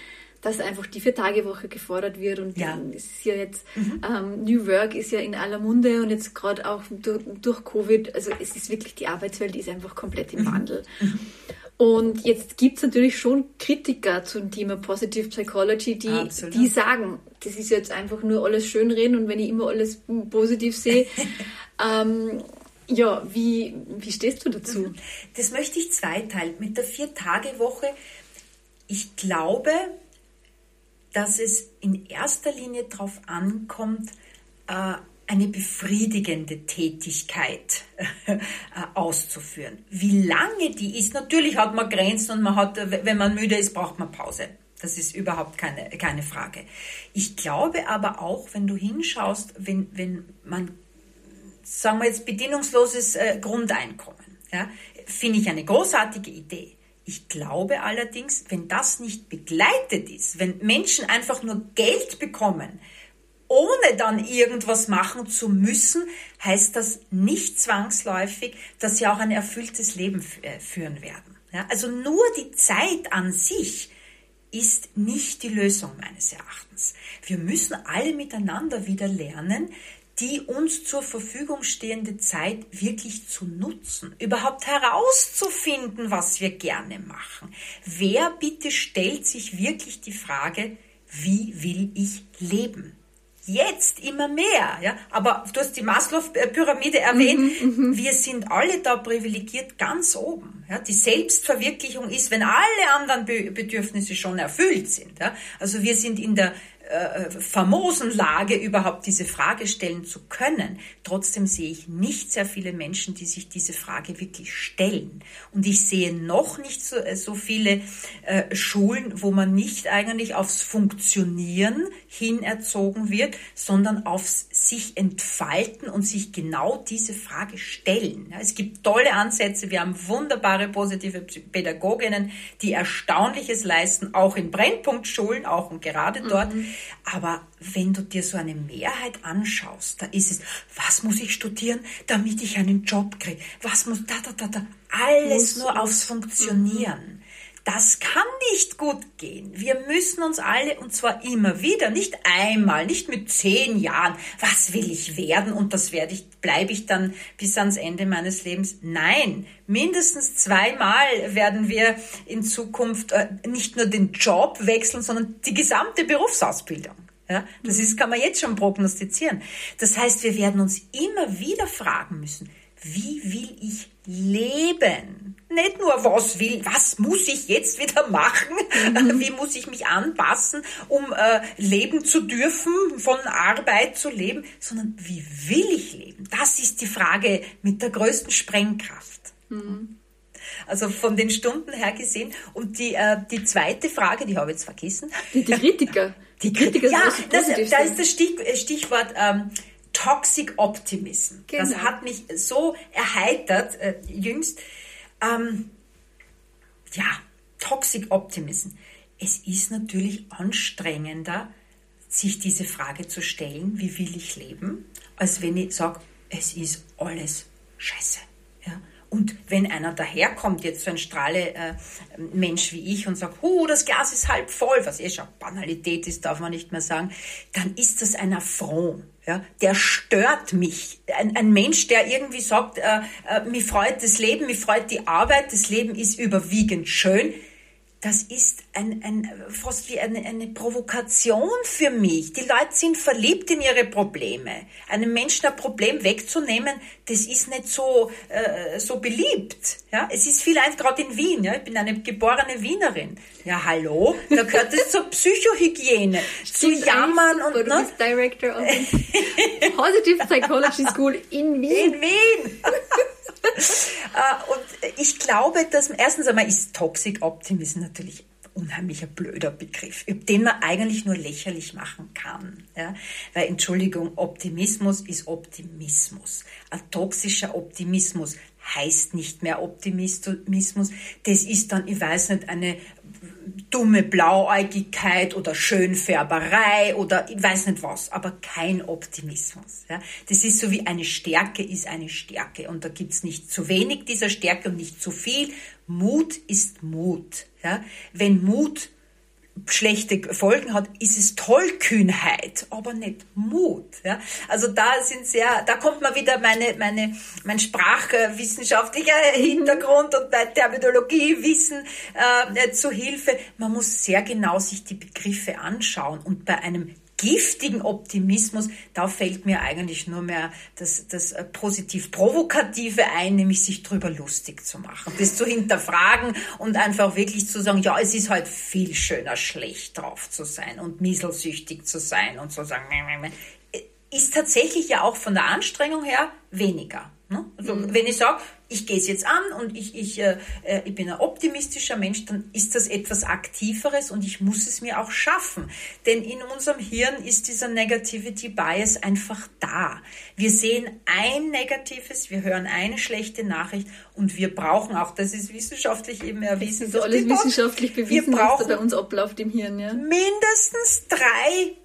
dass einfach die Vier-Tage-Woche gefordert wird und ja. es ist ja jetzt, mhm. ähm, New Work ist ja in aller Munde und jetzt gerade auch durch, durch, Covid, also es ist wirklich, die Arbeitswelt ist einfach komplett im mhm. Wandel. Mhm. Und jetzt gibt es natürlich schon Kritiker zum Thema Positive Psychology, die, die sagen, das ist jetzt einfach nur alles schönreden und wenn ich immer alles positiv sehe, ähm, ja, wie, wie stehst du dazu? Das möchte ich zweiteilen. Mit der Vier-Tage-Woche, ich glaube, dass es in erster Linie darauf ankommt, äh, eine befriedigende Tätigkeit äh, auszuführen. Wie lange die ist, natürlich hat man Grenzen und man hat, wenn man müde ist, braucht man Pause. Das ist überhaupt keine, keine Frage. Ich glaube aber auch, wenn du hinschaust, wenn, wenn man, sagen wir jetzt, bedingungsloses äh, Grundeinkommen, ja, finde ich eine großartige Idee. Ich glaube allerdings, wenn das nicht begleitet ist, wenn Menschen einfach nur Geld bekommen, ohne dann irgendwas machen zu müssen, heißt das nicht zwangsläufig, dass sie auch ein erfülltes Leben äh, führen werden. Ja, also nur die Zeit an sich ist nicht die Lösung meines Erachtens. Wir müssen alle miteinander wieder lernen, die uns zur Verfügung stehende Zeit wirklich zu nutzen, überhaupt herauszufinden, was wir gerne machen. Wer bitte stellt sich wirklich die Frage, wie will ich leben? Jetzt immer mehr, ja. Aber du hast die Maslow-Pyramide erwähnt. Mhm, wir sind alle da privilegiert ganz oben. Ja. Die Selbstverwirklichung ist, wenn alle anderen Bedürfnisse schon erfüllt sind. Ja. Also wir sind in der äh, famosen Lage, überhaupt diese Frage stellen zu können. Trotzdem sehe ich nicht sehr viele Menschen, die sich diese Frage wirklich stellen. Und ich sehe noch nicht so, äh, so viele äh, Schulen, wo man nicht eigentlich aufs Funktionieren hin erzogen wird, sondern aufs sich entfalten und sich genau diese Frage stellen. Es gibt tolle Ansätze. Wir haben wunderbare positive Pädagoginnen, die Erstaunliches leisten, auch in Brennpunktschulen, auch und gerade dort. Mhm. Aber wenn du dir so eine Mehrheit anschaust, da ist es, was muss ich studieren, damit ich einen Job kriege? Was muss, da, da, da, da. Alles muss, nur aufs Funktionieren. Das kann nicht gut gehen. Wir müssen uns alle, und zwar immer wieder, nicht einmal, nicht mit zehn Jahren, was will ich werden und das werde ich, bleibe ich dann bis ans Ende meines Lebens. Nein, mindestens zweimal werden wir in Zukunft äh, nicht nur den Job wechseln, sondern die gesamte Berufsausbildung. Ja, das ist, kann man jetzt schon prognostizieren. Das heißt, wir werden uns immer wieder fragen müssen, wie will ich leben? Nicht nur, was will, was muss ich jetzt wieder machen? Mhm. Wie muss ich mich anpassen, um äh, leben zu dürfen, von Arbeit zu leben, sondern wie will ich leben? Das ist die Frage mit der größten Sprengkraft. Mhm. Also von den Stunden her gesehen. Und die, äh, die zweite Frage, die habe ich jetzt vergessen. Die, die Kritiker. Die Kritiker. Ja, das, da ist das Stich, Stichwort ähm, Toxic Optimism. Genau. Das hat mich so erheitert äh, jüngst. Ähm, ja, Toxic Optimism. Es ist natürlich anstrengender, sich diese Frage zu stellen, wie will ich leben, als wenn ich sage, es ist alles scheiße. Ja? Und wenn einer daherkommt, jetzt so ein strahle äh, Mensch wie ich und sagt, oh, das Glas ist halb voll, was eh schon Banalität ist, darf man nicht mehr sagen, dann ist das ein Affront. Ja, der stört mich. Ein, ein Mensch, der irgendwie sagt, äh, äh, mich freut das Leben, mich freut die Arbeit, das Leben ist überwiegend schön das ist ein, ein, fast wie eine, eine Provokation für mich. Die Leute sind verliebt in ihre Probleme. Einem Menschen ein Problem wegzunehmen, das ist nicht so, äh, so beliebt. Ja? Es ist vielleicht gerade in Wien. Ja? Ich bin eine geborene Wienerin. Ja, hallo? Da gehört es zur Psychohygiene. zu jammern und... Du ne? bist Director of the Positive Psychology School in Wien. In Wien! Äh, und ich glaube, dass erstens einmal ist Toxic Optimism natürlich unheimlicher blöder Begriff, den man eigentlich nur lächerlich machen kann. Ja? Weil, Entschuldigung, Optimismus ist Optimismus. Ein toxischer Optimismus heißt nicht mehr Optimismus. Das ist dann, ich weiß nicht, eine dumme Blauäugigkeit oder Schönfärberei oder ich weiß nicht was, aber kein Optimismus. Ja. Das ist so wie eine Stärke ist eine Stärke und da gibt's nicht zu wenig dieser Stärke und nicht zu viel. Mut ist Mut. Ja. Wenn Mut schlechte Folgen hat, ist es Tollkühnheit, aber nicht Mut. Ja? Also da sind sehr, da kommt mal wieder meine, meine, mein sprachwissenschaftlicher Hintergrund und mein Terminologiewissen äh, zu Hilfe. Man muss sehr genau sich die Begriffe anschauen und bei einem giftigen Optimismus, da fällt mir eigentlich nur mehr das, das äh, positiv-provokative ein, nämlich sich drüber lustig zu machen, das zu hinterfragen und einfach wirklich zu sagen, ja, es ist halt viel schöner, schlecht drauf zu sein und mieselsüchtig zu sein und zu sagen, ist tatsächlich ja auch von der Anstrengung her weniger. Ne? Also, mhm. Wenn ich sage, ich gehe es jetzt an und ich, ich, äh, äh, ich bin ein optimistischer Mensch, dann ist das etwas Aktiveres und ich muss es mir auch schaffen. Denn in unserem Hirn ist dieser Negativity Bias einfach da. Wir sehen ein Negatives, wir hören eine schlechte Nachricht und wir brauchen auch, das ist wissenschaftlich eben erwiesen. Das ist alles wissenschaftlich bewiesen, wir brauchen was da bei uns abläuft im Hirn. Ja. Mindestens drei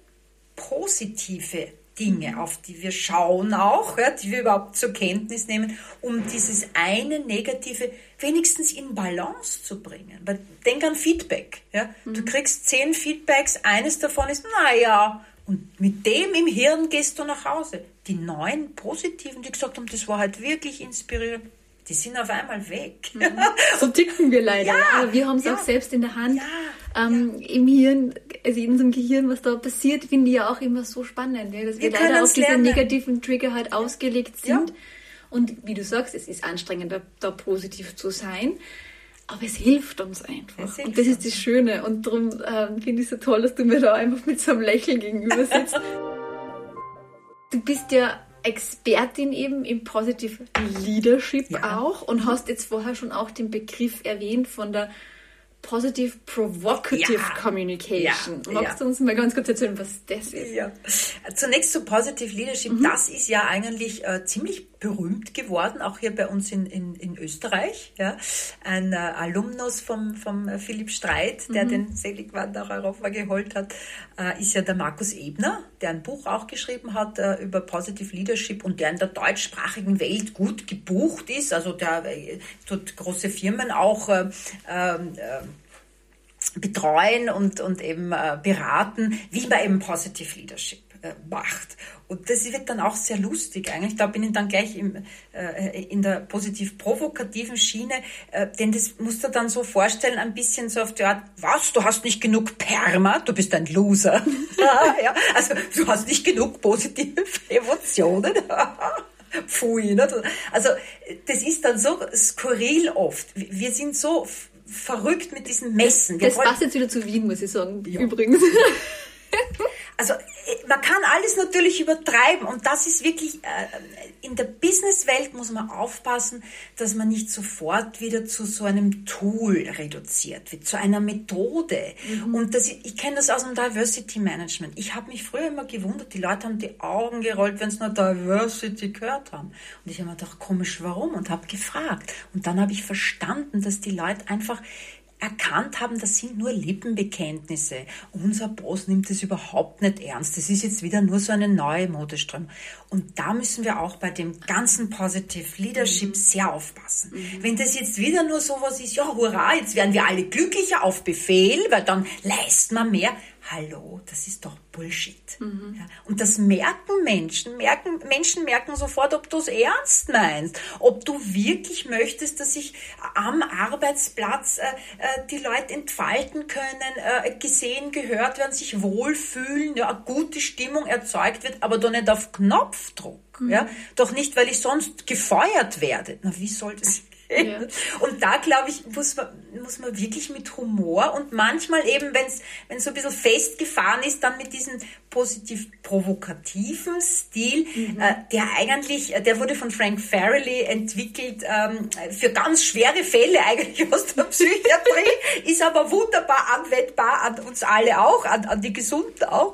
positive Dinge, auf die wir schauen auch, ja, die wir überhaupt zur Kenntnis nehmen, um dieses eine Negative wenigstens in Balance zu bringen. Weil denk an Feedback. Ja. Mhm. Du kriegst zehn Feedbacks, eines davon ist, naja, Und mit dem im Hirn gehst du nach Hause. Die neuen Positiven, die gesagt haben, das war halt wirklich inspirierend, die sind auf einmal weg. Mhm. So ticken wir leider. Ja, Aber wir haben es ja, auch selbst in der Hand. Ja, ähm, Im Hirn, also in unserem Gehirn, was da passiert, finde ich ja auch immer so spannend, ja, dass wir, wir leider auf diese lernen. negativen Trigger halt ausgelegt sind. Und wie du sagst, es ist anstrengender, da positiv zu sein. Aber es hilft uns einfach. Hilft und das ist das Schöne. Und darum äh, finde ich es so toll, dass du mir da einfach mit so einem Lächeln gegenüber sitzt. du bist ja Expertin eben im Positive Leadership ja. auch und hast jetzt vorher schon auch den Begriff erwähnt von der Positive Provocative ja. Communication. Ja. Magst du uns mal ganz kurz erzählen, was das ist? Ja. Zunächst zu Positive Leadership. Mhm. Das ist ja eigentlich äh, ziemlich berühmt geworden, auch hier bei uns in, in, in Österreich. Ja. Ein äh, Alumnus vom, vom äh, Philipp Streit, der mhm. den Seligwand nach Europa geholt hat, äh, ist ja der Markus Ebner, der ein Buch auch geschrieben hat äh, über Positive Leadership und der in der deutschsprachigen Welt gut gebucht ist. Also der tut große Firmen auch ähm, betreuen und, und eben äh, beraten, wie man eben Positive Leadership äh, macht. Und das wird dann auch sehr lustig eigentlich. Da bin ich dann gleich im, äh, in der positiv-provokativen Schiene, äh, denn das musst du dann so vorstellen, ein bisschen so auf die Art, was, du hast nicht genug Perma, du bist ein Loser. ja, also du hast nicht genug positive Emotionen. Pfui. Nicht? Also das ist dann so skurril oft. Wir sind so verrückt mit diesen Messen. Wir das passt jetzt wieder zu Wien, muss ich sagen, ja. übrigens. Also man kann alles natürlich übertreiben und das ist wirklich, äh, in der Businesswelt muss man aufpassen, dass man nicht sofort wieder zu so einem Tool reduziert wird, zu einer Methode. Mhm. Und das, ich kenne das aus dem Diversity Management. Ich habe mich früher immer gewundert, die Leute haben die Augen gerollt, wenn sie nur Diversity gehört haben. Und ich habe mir gedacht, komisch, warum? Und habe gefragt. Und dann habe ich verstanden, dass die Leute einfach erkannt haben, das sind nur Lippenbekenntnisse. Unser Boss nimmt das überhaupt nicht ernst. Das ist jetzt wieder nur so eine neue Modeströmung. Und da müssen wir auch bei dem ganzen Positive Leadership mhm. sehr aufpassen. Mhm. Wenn das jetzt wieder nur sowas ist, ja, hurra, jetzt werden wir alle glücklicher auf Befehl, weil dann leisten wir mehr hallo, das ist doch Bullshit. Mhm. Ja, und das merken Menschen, merken, Menschen merken sofort, ob du es ernst meinst, ob du wirklich möchtest, dass sich am Arbeitsplatz äh, äh, die Leute entfalten können, äh, gesehen, gehört werden, sich wohlfühlen, ja, eine gute Stimmung erzeugt wird, aber doch nicht auf Knopfdruck. Mhm. Ja? Doch nicht, weil ich sonst gefeuert werde. Na, wie soll das ja. Und da, glaube ich, muss man, muss man wirklich mit Humor und manchmal eben, wenn es so ein bisschen festgefahren ist, dann mit diesem positiv provokativen Stil, mhm. äh, der eigentlich, äh, der wurde von Frank Farrelly entwickelt ähm, für ganz schwere Fälle eigentlich aus der Psychiatrie, ist aber wunderbar anwendbar an uns alle auch, an, an die Gesunden auch,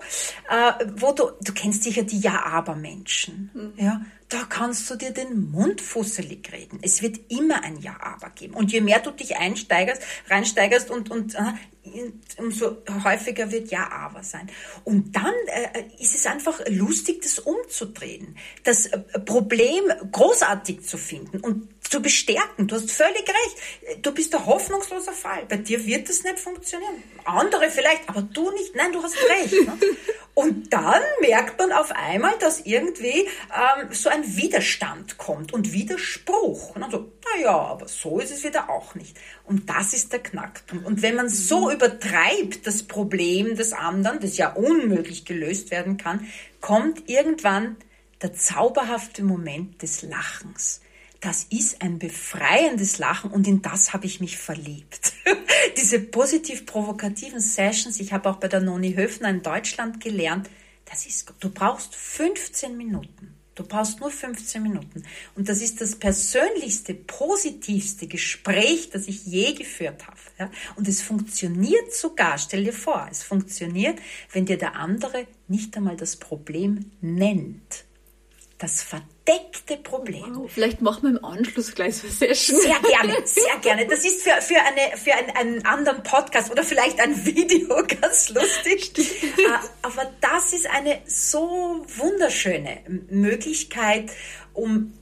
äh, wo du, du kennst sicher die Ja-Aber-Menschen, mhm. ja, da kannst du dir den Mund fusselig reden. Es wird immer ein Ja-Aber geben. Und je mehr du dich einsteigerst, reinsteigerst und, und umso häufiger wird Ja-Aber sein. Und dann äh, ist es einfach lustig, das umzudrehen, das äh, Problem großartig zu finden und zu bestärken. Du hast völlig recht. Du bist ein hoffnungsloser Fall. Bei dir wird das nicht funktionieren. Andere vielleicht, aber du nicht. Nein, du hast recht. Ne? Und dann merkt man auf einmal, dass irgendwie ähm, so ein Widerstand kommt und Widerspruch. Und dann so, naja, aber so ist es wieder auch nicht. Und das ist der Knackpunkt. Und wenn man so. Übertreibt das Problem des anderen, das ja unmöglich gelöst werden kann, kommt irgendwann der zauberhafte Moment des Lachens das ist ein befreiendes Lachen und in das habe ich mich verliebt. Diese positiv-provokativen Sessions, ich habe auch bei der Noni Höfner in Deutschland gelernt, das ist, du brauchst 15 Minuten. Du brauchst nur 15 Minuten. Und das ist das persönlichste, positivste Gespräch, das ich je geführt habe. Und es funktioniert sogar, stell dir vor, es funktioniert, wenn dir der andere nicht einmal das Problem nennt. Das verdeckte Problem. Wow, vielleicht machen wir im Anschluss gleich so eine Session. Sehr gerne, sehr gerne. Das ist für, für, eine, für einen, einen anderen Podcast oder vielleicht ein Video ganz lustig. Äh, aber das ist eine so wunderschöne Möglichkeit, um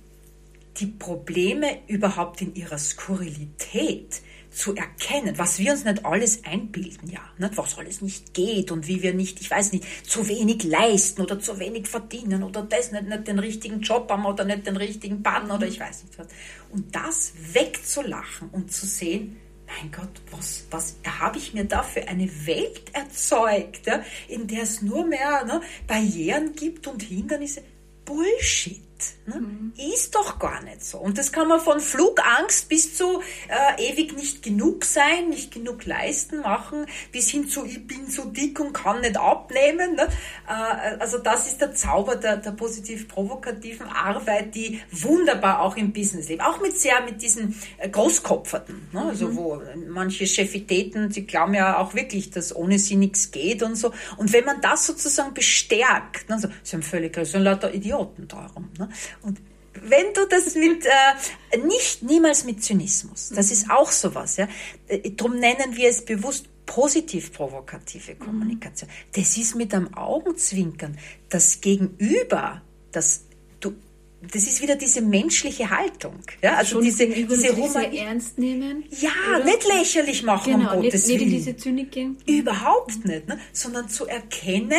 die Probleme überhaupt in ihrer Skurrilität zu erkennen, was wir uns nicht alles einbilden, ja, nicht, was alles nicht geht und wie wir nicht, ich weiß nicht, zu wenig leisten oder zu wenig verdienen oder das nicht, nicht den richtigen Job haben oder nicht den richtigen Partner oder ich weiß nicht was. Und das wegzulachen und zu sehen, mein Gott, was, was habe ich mir da für eine Welt erzeugt, ja, in der es nur mehr ne, Barrieren gibt und Hindernisse? Bullshit. Ne? Mhm. Ist doch gar nicht so. Und das kann man von Flugangst bis zu äh, ewig nicht genug sein, nicht genug leisten machen, bis hin zu ich bin so dick und kann nicht abnehmen. Ne? Äh, also das ist der Zauber der, der positiv-provokativen Arbeit, die wunderbar auch im Business lebt. Auch mit sehr mit diesen äh, Großkopferten. Ne? Also mhm. wo manche Chefitäten, sie glauben ja auch wirklich, dass ohne sie nichts geht und so. Und wenn man das sozusagen bestärkt, ne? also, sie haben völlig, sind lauter Idioten darum. Ne? Und wenn du das mit, äh, nicht niemals mit Zynismus, das ist auch sowas, ja. Äh, drum nennen wir es bewusst positiv-provokative Kommunikation. Das ist mit einem Augenzwinkern. Das Gegenüber, das du, das ist wieder diese menschliche Haltung. Ja, also Schon diese, diese Human ernst nehmen. Ja, oder? nicht lächerlich machen, genau, um Gottes nicht, Willen. Nicht in diese Zynik gehen. Überhaupt mhm. nicht, ne? sondern zu erkennen,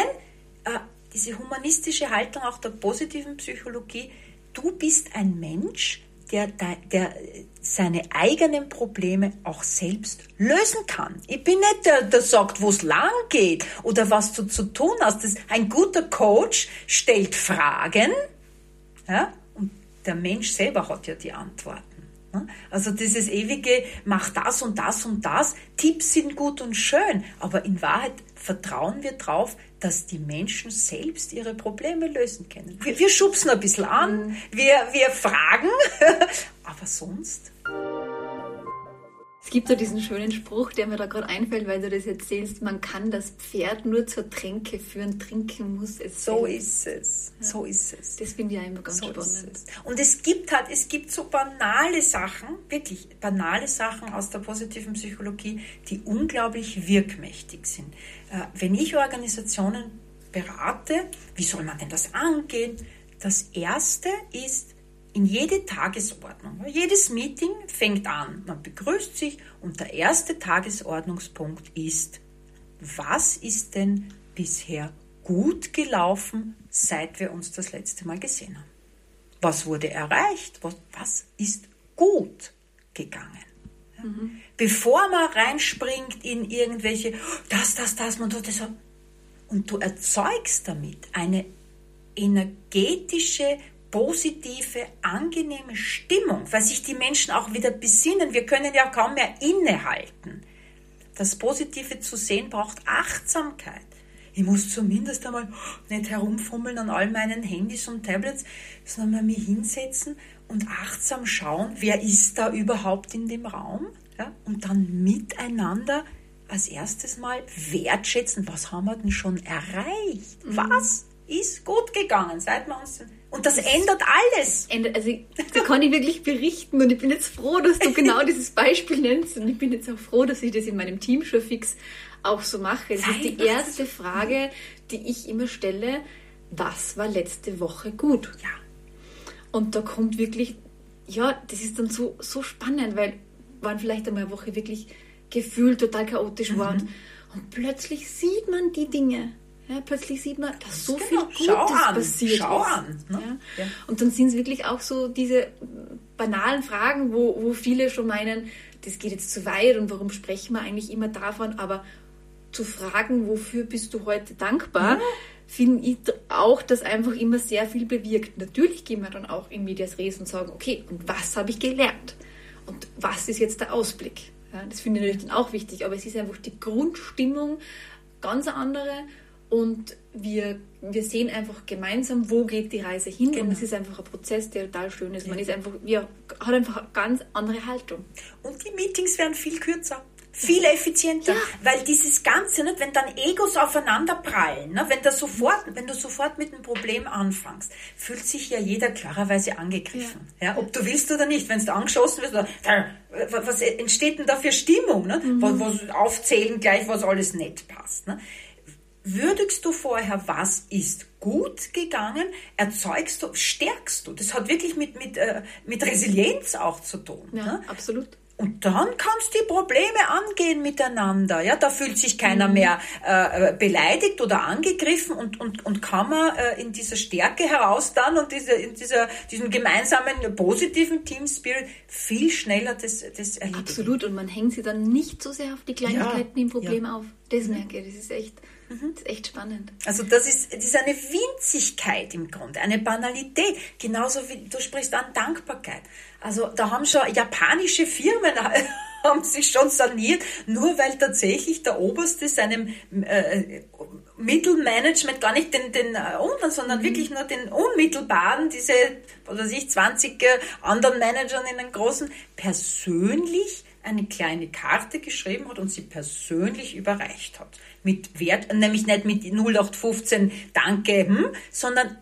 äh, diese humanistische Haltung auch der positiven Psychologie, du bist ein Mensch, der, der seine eigenen Probleme auch selbst lösen kann. Ich bin nicht der, der sagt, wo es lang geht oder was du zu tun hast. Das, ein guter Coach stellt Fragen ja, und der Mensch selber hat ja die Antworten. Also dieses ewige, mach das und das und das, Tipps sind gut und schön, aber in Wahrheit vertrauen wir drauf, dass die Menschen selbst ihre Probleme lösen können. Wir, wir schubsen ein bisschen an, mhm. wir, wir fragen, aber sonst es gibt so diesen schönen Spruch, der mir da gerade einfällt, weil du das erzählst, man kann das Pferd nur zur Tränke führen, trinken muss es. So ist es. Ja. So ist es. Das finde ich auch immer ganz so spannend. Und es gibt halt, es gibt so banale Sachen, wirklich banale Sachen aus der positiven Psychologie, die unglaublich wirkmächtig sind. Äh, wenn ich Organisationen berate, wie soll man denn das angehen? Das erste ist, in jede Tagesordnung. Jedes Meeting fängt an, man begrüßt sich und der erste Tagesordnungspunkt ist, was ist denn bisher gut gelaufen, seit wir uns das letzte Mal gesehen haben? Was wurde erreicht? Was, was ist gut gegangen? Mhm. Bevor man reinspringt in irgendwelche, das, das, das, man tut das. Und du erzeugst damit eine energetische positive, angenehme Stimmung, weil sich die Menschen auch wieder besinnen. Wir können ja kaum mehr innehalten. Das Positive zu sehen braucht Achtsamkeit. Ich muss zumindest einmal nicht herumfummeln an all meinen Handys und Tablets, sondern mal mich hinsetzen und achtsam schauen, wer ist da überhaupt in dem Raum ja? und dann miteinander als erstes mal wertschätzen, was haben wir denn schon erreicht? Mhm. Was ist gut gegangen, seit wir uns und das ändert alles. Also, da kann ich wirklich berichten und ich bin jetzt froh, dass du genau dieses Beispiel nennst und ich bin jetzt auch froh, dass ich das in meinem Team schon fix auch so mache. Das ist die erste Frage, die ich immer stelle. Was war letzte Woche gut? Ja. Und da kommt wirklich, ja, das ist dann so, so spannend, weil waren vielleicht einmal eine Woche wirklich gefühlt total chaotisch mhm. war und plötzlich sieht man die Dinge ja, plötzlich sieht man, dass so genau. viel Gutes Schau an. passiert Schau ist. An, ne? ja? Ja. Und dann sind es wirklich auch so diese banalen Fragen, wo, wo viele schon meinen, das geht jetzt zu weit und warum sprechen wir eigentlich immer davon, aber zu fragen, wofür bist du heute dankbar, ja. finde ich auch, dass einfach immer sehr viel bewirkt. Natürlich gehen wir dann auch in Medias Res und sagen, okay, und was habe ich gelernt? Und was ist jetzt der Ausblick? Ja, das finde ich natürlich dann auch wichtig, aber es ist einfach die Grundstimmung ganz andere und wir, wir sehen einfach gemeinsam, wo geht die Reise hin. Genau. Und es ist einfach ein Prozess, der total schön ist. Man ist einfach, ja, hat einfach eine ganz andere Haltung. Und die Meetings werden viel kürzer. Viel effizienter, ja. weil dieses Ganze, nicht, wenn dann Egos aufeinander prallen, ne, wenn, das sofort, wenn du sofort mit einem Problem anfängst, fühlt sich ja jeder klarerweise angegriffen. Ja. ja ob du willst oder nicht, wenn du angeschossen wirst, was entsteht denn da für Stimmung? Ne? Mhm. Was, was aufzählen gleich, was alles nicht passt. Ne? Würdigst du vorher, was ist gut gegangen, erzeugst du, stärkst du. Das hat wirklich mit, mit, äh, mit Resilienz auch zu tun. Ja, ne? absolut. Und dann kannst du die Probleme angehen miteinander. Ja, da fühlt sich keiner mhm. mehr äh, beleidigt oder angegriffen und, und, und kann man äh, in dieser Stärke heraus dann und diese, in dieser, diesem gemeinsamen positiven Team Spirit viel schneller das, das erledigen. Absolut. Und man hängt sie dann nicht so sehr auf die Kleinigkeiten ja. im Problem ja. auf. Das merke ich. Das ist echt Mhm. Das ist echt spannend. Also das ist, das ist eine Winzigkeit im Grunde, eine Banalität. Genauso wie du sprichst an Dankbarkeit. Also da haben schon japanische Firmen haben sich schon saniert, nur weil tatsächlich der Oberste seinem äh, Mittelmanagement gar nicht den, den äh, unteren, sondern mhm. wirklich nur den unmittelbaren, diese, oder sich 20 äh, anderen Managern in den großen, persönlich eine kleine Karte geschrieben hat und sie persönlich überreicht hat. Mit Wert, nämlich nicht mit 0815 Danke, hm, sondern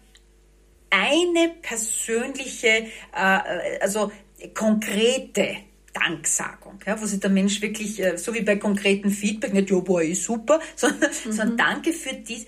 eine persönliche, äh, also konkrete Danksagung, ja, wo sich der Mensch wirklich, äh, so wie bei konkreten Feedback, nicht, ja, boah, ist super, sondern, mhm. sondern danke für dies.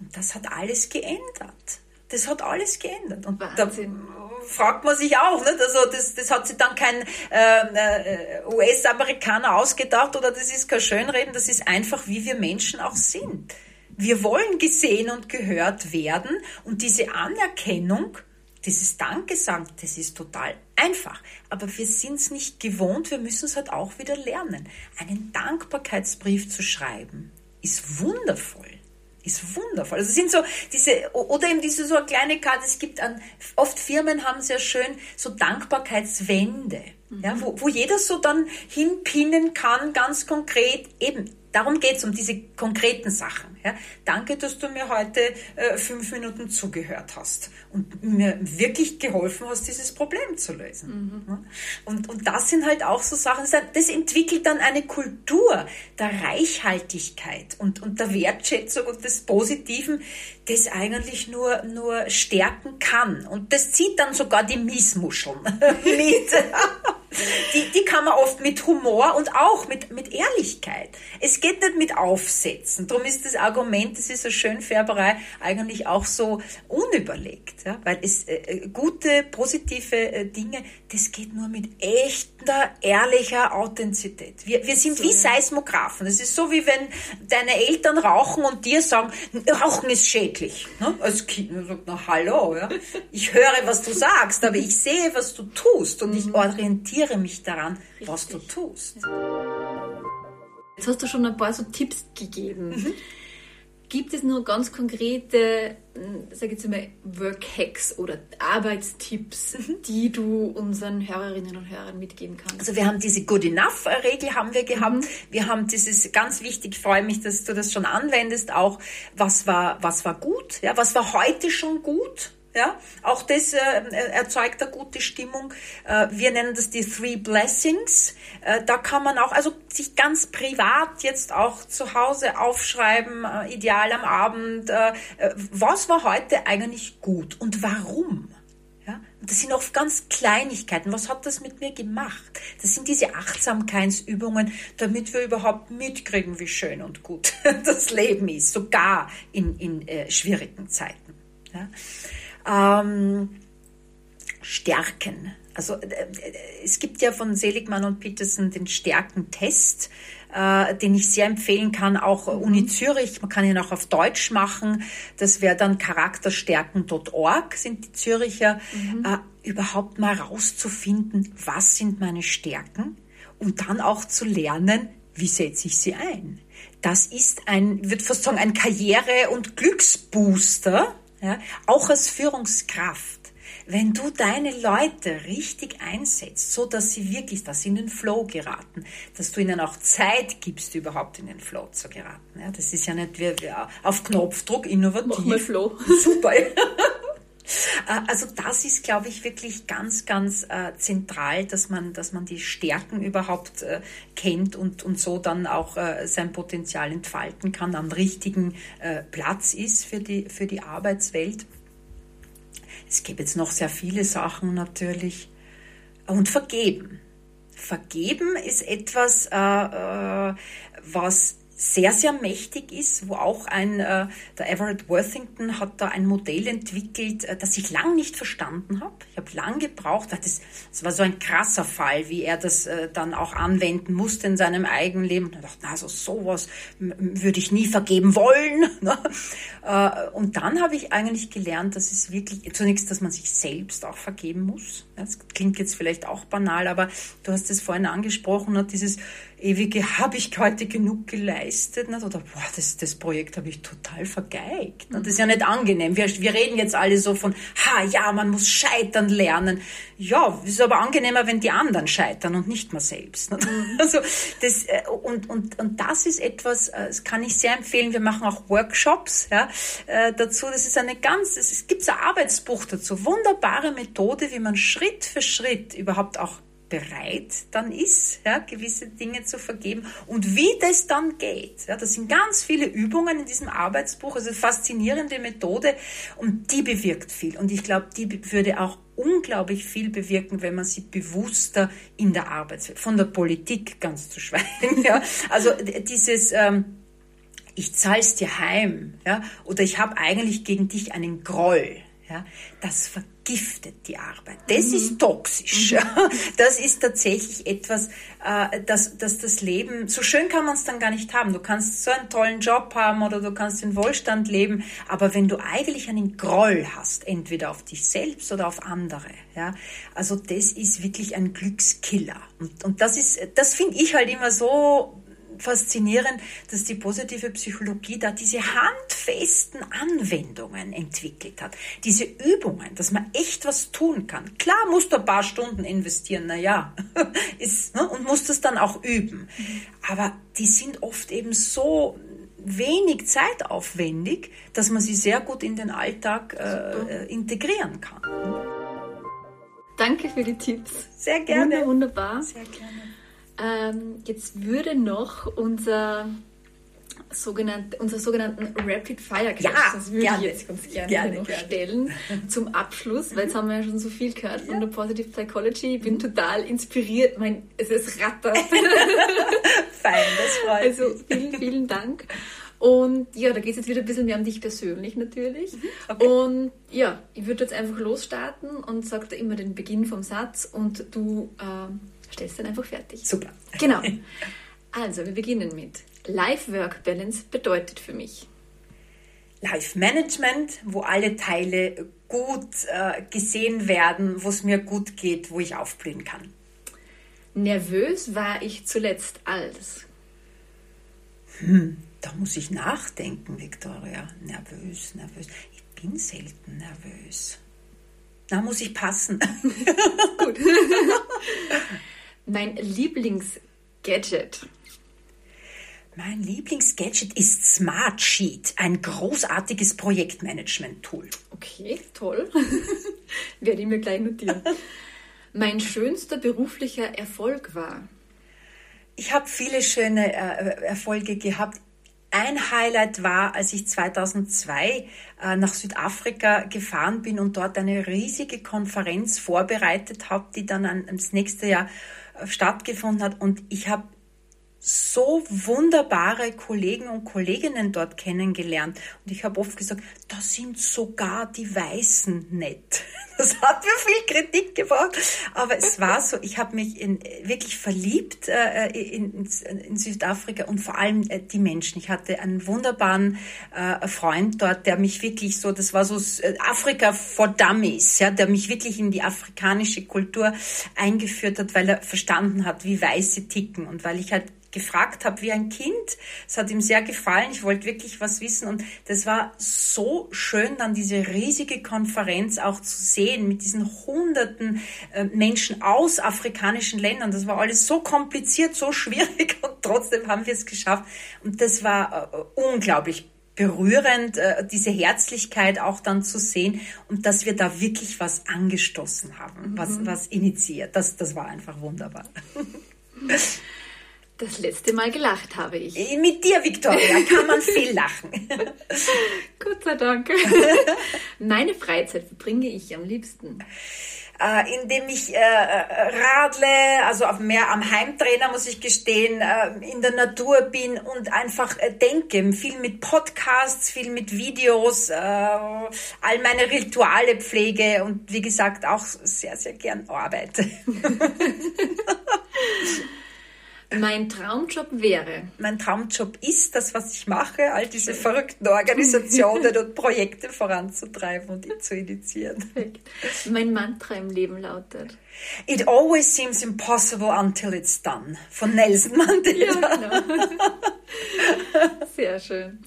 Und das hat alles geändert. Das hat alles geändert. Und Wahnsinn. da fragt man sich auch. Nicht? Also das, das hat sich dann kein äh, äh US-Amerikaner ausgedacht oder das ist kein Schönreden, das ist einfach, wie wir Menschen auch sind. Wir wollen gesehen und gehört werden und diese Anerkennung, dieses Danke sagen, das ist total einfach. Aber wir sind es nicht gewohnt, wir müssen es halt auch wieder lernen. Einen Dankbarkeitsbrief zu schreiben, ist wundervoll ist wundervoll. Also es sind so diese, oder eben diese so eine kleine Karte, es gibt an, oft Firmen haben sehr schön so Dankbarkeitswände, mhm. ja, wo, wo jeder so dann hinpinnen kann, ganz konkret, eben Darum geht es um diese konkreten Sachen. Ja. Danke, dass du mir heute äh, fünf Minuten zugehört hast und mir wirklich geholfen hast, dieses Problem zu lösen. Mhm. Und, und das sind halt auch so Sachen, das entwickelt dann eine Kultur der Reichhaltigkeit und, und der Wertschätzung und des Positiven, das eigentlich nur, nur stärken kann. Und das zieht dann sogar die Miesmuscheln mit. Die, die kann man oft mit Humor und auch mit, mit Ehrlichkeit. Es geht nicht mit Aufsätzen. Darum ist das Argument, das ist eine Schönfärberei, eigentlich auch so unüberlegt. Ja? Weil es äh, äh, gute, positive äh, Dinge, das geht nur mit echter, ehrlicher Authentizität. Wir, wir sind so, wie Seismographen. Das ist so, wie wenn deine Eltern rauchen und dir sagen, Rauchen ist schädlich. Ne? Als Kind man sagt, na hallo, ja? ich höre, was du sagst, aber ich sehe, was du tust und ich mhm. orientiere orientiere mich daran, Richtig. was du tust. Jetzt hast du schon ein paar so Tipps gegeben. Mhm. Gibt es nur ganz konkrete, hm, sag ich jetzt mal, Work-Hacks oder Arbeitstipps, mhm. die du unseren Hörerinnen und Hörern mitgeben kannst? Also wir haben diese Good Enough-Regel haben wir gehabt. Mhm. Wir haben dieses ganz wichtig, freue mich, dass du das schon anwendest, auch was war, was war gut, ja, was war heute schon gut ja, auch das äh, erzeugt eine gute Stimmung. Äh, wir nennen das die Three Blessings. Äh, da kann man auch, also sich ganz privat jetzt auch zu Hause aufschreiben, äh, ideal am Abend, äh, äh, was war heute eigentlich gut und warum? Das sind oft ganz Kleinigkeiten. Was hat das mit mir gemacht? Das sind diese Achtsamkeitsübungen, damit wir überhaupt mitkriegen, wie schön und gut das Leben ist, sogar in, in schwierigen Zeiten. Ja. Ähm, Stärken. Also äh, es gibt ja von Seligmann und Peterson den Stärkentest, äh, den ich sehr empfehlen kann, auch mhm. Uni Zürich. Man kann ihn auch auf Deutsch machen. Das wäre dann charakterstärken.org, sind die Züricher. Mhm. Äh, überhaupt mal rauszufinden, was sind meine Stärken und dann auch zu lernen, wie setze ich sie ein. Das ist ein, wird fast sagen, ein Karriere- und Glücksbooster ja, auch als Führungskraft, wenn du deine Leute richtig einsetzt, so dass sie wirklich, dass sie in den Flow geraten, dass du ihnen auch Zeit gibst, überhaupt in den Flow zu geraten. Ja, das ist ja nicht wie, wie auf Knopfdruck innovativ. Mach mal Flow. Super. Äh, also das ist, glaube ich, wirklich ganz, ganz äh, zentral, dass man, dass man die Stärken überhaupt äh, kennt und, und so dann auch äh, sein Potenzial entfalten kann, am richtigen äh, Platz ist für die, für die Arbeitswelt. Es gibt jetzt noch sehr viele Sachen natürlich. Und vergeben. Vergeben ist etwas, äh, was sehr, sehr mächtig ist, wo auch ein, äh, der Everett Worthington hat da ein Modell entwickelt, äh, das ich lang nicht verstanden habe. Ich habe lang gebraucht, das, das war so ein krasser Fall, wie er das äh, dann auch anwenden musste in seinem eigenen Leben. Und ich dachte, na, so sowas würde ich nie vergeben wollen. Ne? äh, und dann habe ich eigentlich gelernt, dass es wirklich, zunächst, dass man sich selbst auch vergeben muss. Das klingt jetzt vielleicht auch banal, aber du hast es vorhin angesprochen, ne, dieses ewige, habe ich heute genug geleistet? Nicht? Oder, boah, das, das Projekt habe ich total vergeigt. Das ist ja nicht angenehm. Wir, wir reden jetzt alle so von, ha, ja, man muss scheitern lernen. Ja, ist aber angenehmer, wenn die anderen scheitern und nicht man selbst. Mhm. Also, das, äh, und, und, und das ist etwas, äh, das kann ich sehr empfehlen. Wir machen auch Workshops ja, äh, dazu. Das ist eine ganz, es gibt ein Arbeitsbuch dazu. Wunderbare Methode, wie man Schritt für Schritt überhaupt auch bereit dann ist, ja, gewisse Dinge zu vergeben und wie das dann geht. Ja, das sind ganz viele Übungen in diesem Arbeitsbuch, also faszinierende Methode und die bewirkt viel. Und ich glaube, die würde auch unglaublich viel bewirken, wenn man sie bewusster in der Arbeitswelt, von der Politik ganz zu schweigen. Ja. Also dieses... Ähm, ich zahl's dir heim, ja, oder ich habe eigentlich gegen dich einen Groll, ja, das vergiftet die Arbeit. Das mhm. ist toxisch. Mhm. Das ist tatsächlich etwas, äh, das, das das Leben, so schön kann man es dann gar nicht haben. Du kannst so einen tollen Job haben oder du kannst in Wohlstand leben, aber wenn du eigentlich einen Groll hast, entweder auf dich selbst oder auf andere, ja, also das ist wirklich ein Glückskiller. Und, und das ist, das finde ich halt immer so faszinierend, dass die positive Psychologie da diese handfesten Anwendungen entwickelt hat. Diese Übungen, dass man echt was tun kann. Klar musst du ein paar Stunden investieren, naja, ist, ne, und musst es dann auch üben. Aber die sind oft eben so wenig zeitaufwendig, dass man sie sehr gut in den Alltag äh, integrieren kann. Danke für die Tipps. Sehr gerne. wunderbar. Sehr gerne. Ähm, jetzt würde noch unser sogenannte, unser sogenannten Rapid Fire Clash, ja, das würde gerne, ich jetzt ganz gerne, gerne noch gerne. stellen zum Abschluss, weil jetzt haben wir ja schon so viel gehört von der Positive Psychology. Ich bin total inspiriert, mein, es ist rattert. Fein, das freut Also vielen, vielen Dank. Und ja, da geht es jetzt wieder ein bisschen mehr um dich persönlich natürlich. Mhm, okay. Und ja, ich würde jetzt einfach losstarten und sage da immer den Beginn vom Satz und du äh, stellst dann einfach fertig. Super. Genau. Also, wir beginnen mit Life-Work-Balance bedeutet für mich. Life-Management, wo alle Teile gut äh, gesehen werden, wo es mir gut geht, wo ich aufblühen kann. Nervös war ich zuletzt als. Hm, da muss ich nachdenken, Victoria. Nervös, nervös. Ich bin selten nervös. Da muss ich passen. Gut. mein Lieblingsgadget. Mein Lieblingsgadget ist Smartsheet, ein großartiges Projektmanagement-Tool. Okay, toll. Werde ich mir gleich notieren. mein schönster beruflicher Erfolg war. Ich habe viele schöne äh, Erfolge gehabt. Ein Highlight war, als ich 2002 äh, nach Südafrika gefahren bin und dort eine riesige Konferenz vorbereitet habe, die dann an, ans nächste Jahr äh, stattgefunden hat. Und ich habe so wunderbare Kollegen und Kolleginnen dort kennengelernt. Und ich habe oft gesagt, da sind sogar die Weißen nett. Das hat mir viel Kritik gebracht, aber es war so, ich habe mich in, wirklich verliebt äh, in, in, Südafrika und vor allem äh, die Menschen. Ich hatte einen wunderbaren äh, Freund dort, der mich wirklich so, das war so äh, Afrika for Dummies, ja, der mich wirklich in die afrikanische Kultur eingeführt hat, weil er verstanden hat, wie Weiße ticken und weil ich halt gefragt habe wie ein Kind. Es hat ihm sehr gefallen. Ich wollte wirklich was wissen und das war so schön, dann diese riesige Konferenz auch zu sehen mit diesen hunderten äh, Menschen aus afrikanischen Ländern. Das war alles so kompliziert, so schwierig und trotzdem haben wir es geschafft. Und das war äh, unglaublich berührend, äh, diese Herzlichkeit auch dann zu sehen und dass wir da wirklich was angestoßen haben, mhm. was, was initiiert. Das, das war einfach wunderbar. Das letzte Mal gelacht habe ich. Mit dir, Victoria, kann man viel lachen. Gott sei Dank. Meine Freizeit verbringe ich am liebsten. Äh, indem ich äh, radle, also auf mehr am Heimtrainer muss ich gestehen, äh, in der Natur bin und einfach äh, denke, viel mit Podcasts, viel mit Videos, äh, all meine Rituale pflege und wie gesagt auch sehr, sehr gern arbeite. Mein Traumjob wäre. Mein Traumjob ist das, was ich mache, all diese verrückten Organisationen und Projekte voranzutreiben und zu initiieren. Perfekt. Mein Mantra im Leben lautet. It always seems impossible until it's done. Von Nelson Mandela. Ja, genau. Sehr schön.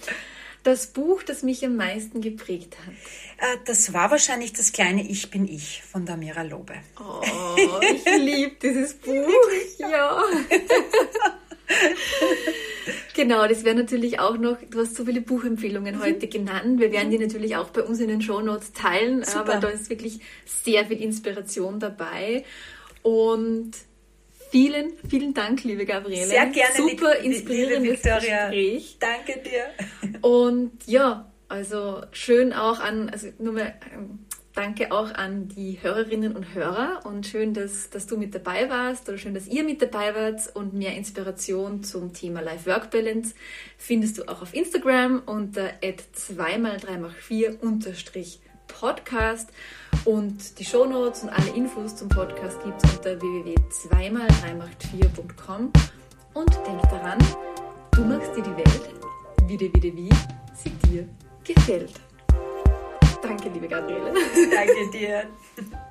Das Buch, das mich am meisten geprägt hat. Äh, das war wahrscheinlich das kleine Ich bin ich von Damira Lobe. Oh, ich liebe dieses Buch. Ja. genau, das wäre natürlich auch noch, du hast so viele Buchempfehlungen mhm. heute genannt. Wir werden die natürlich auch bei uns in den Shownotes teilen, Super. aber da ist wirklich sehr viel Inspiration dabei. Und Vielen, vielen Dank, liebe Gabriele. Sehr gerne. Super inspirierendes Gespräch. Danke dir. Und ja, also schön auch an, also nur mal ähm, danke auch an die Hörerinnen und Hörer und schön, dass, dass du mit dabei warst oder schön, dass ihr mit dabei wart und mehr Inspiration zum Thema Life-Work-Balance findest du auch auf Instagram unter 2x3x4 unterstrich Podcast und die Shownotes und alle Infos zum Podcast gibt es unter www.2x3x4.com und denk daran, du machst dir die Welt wieder, wieder wie sie dir gefällt. Danke, liebe Gabriele. Danke dir.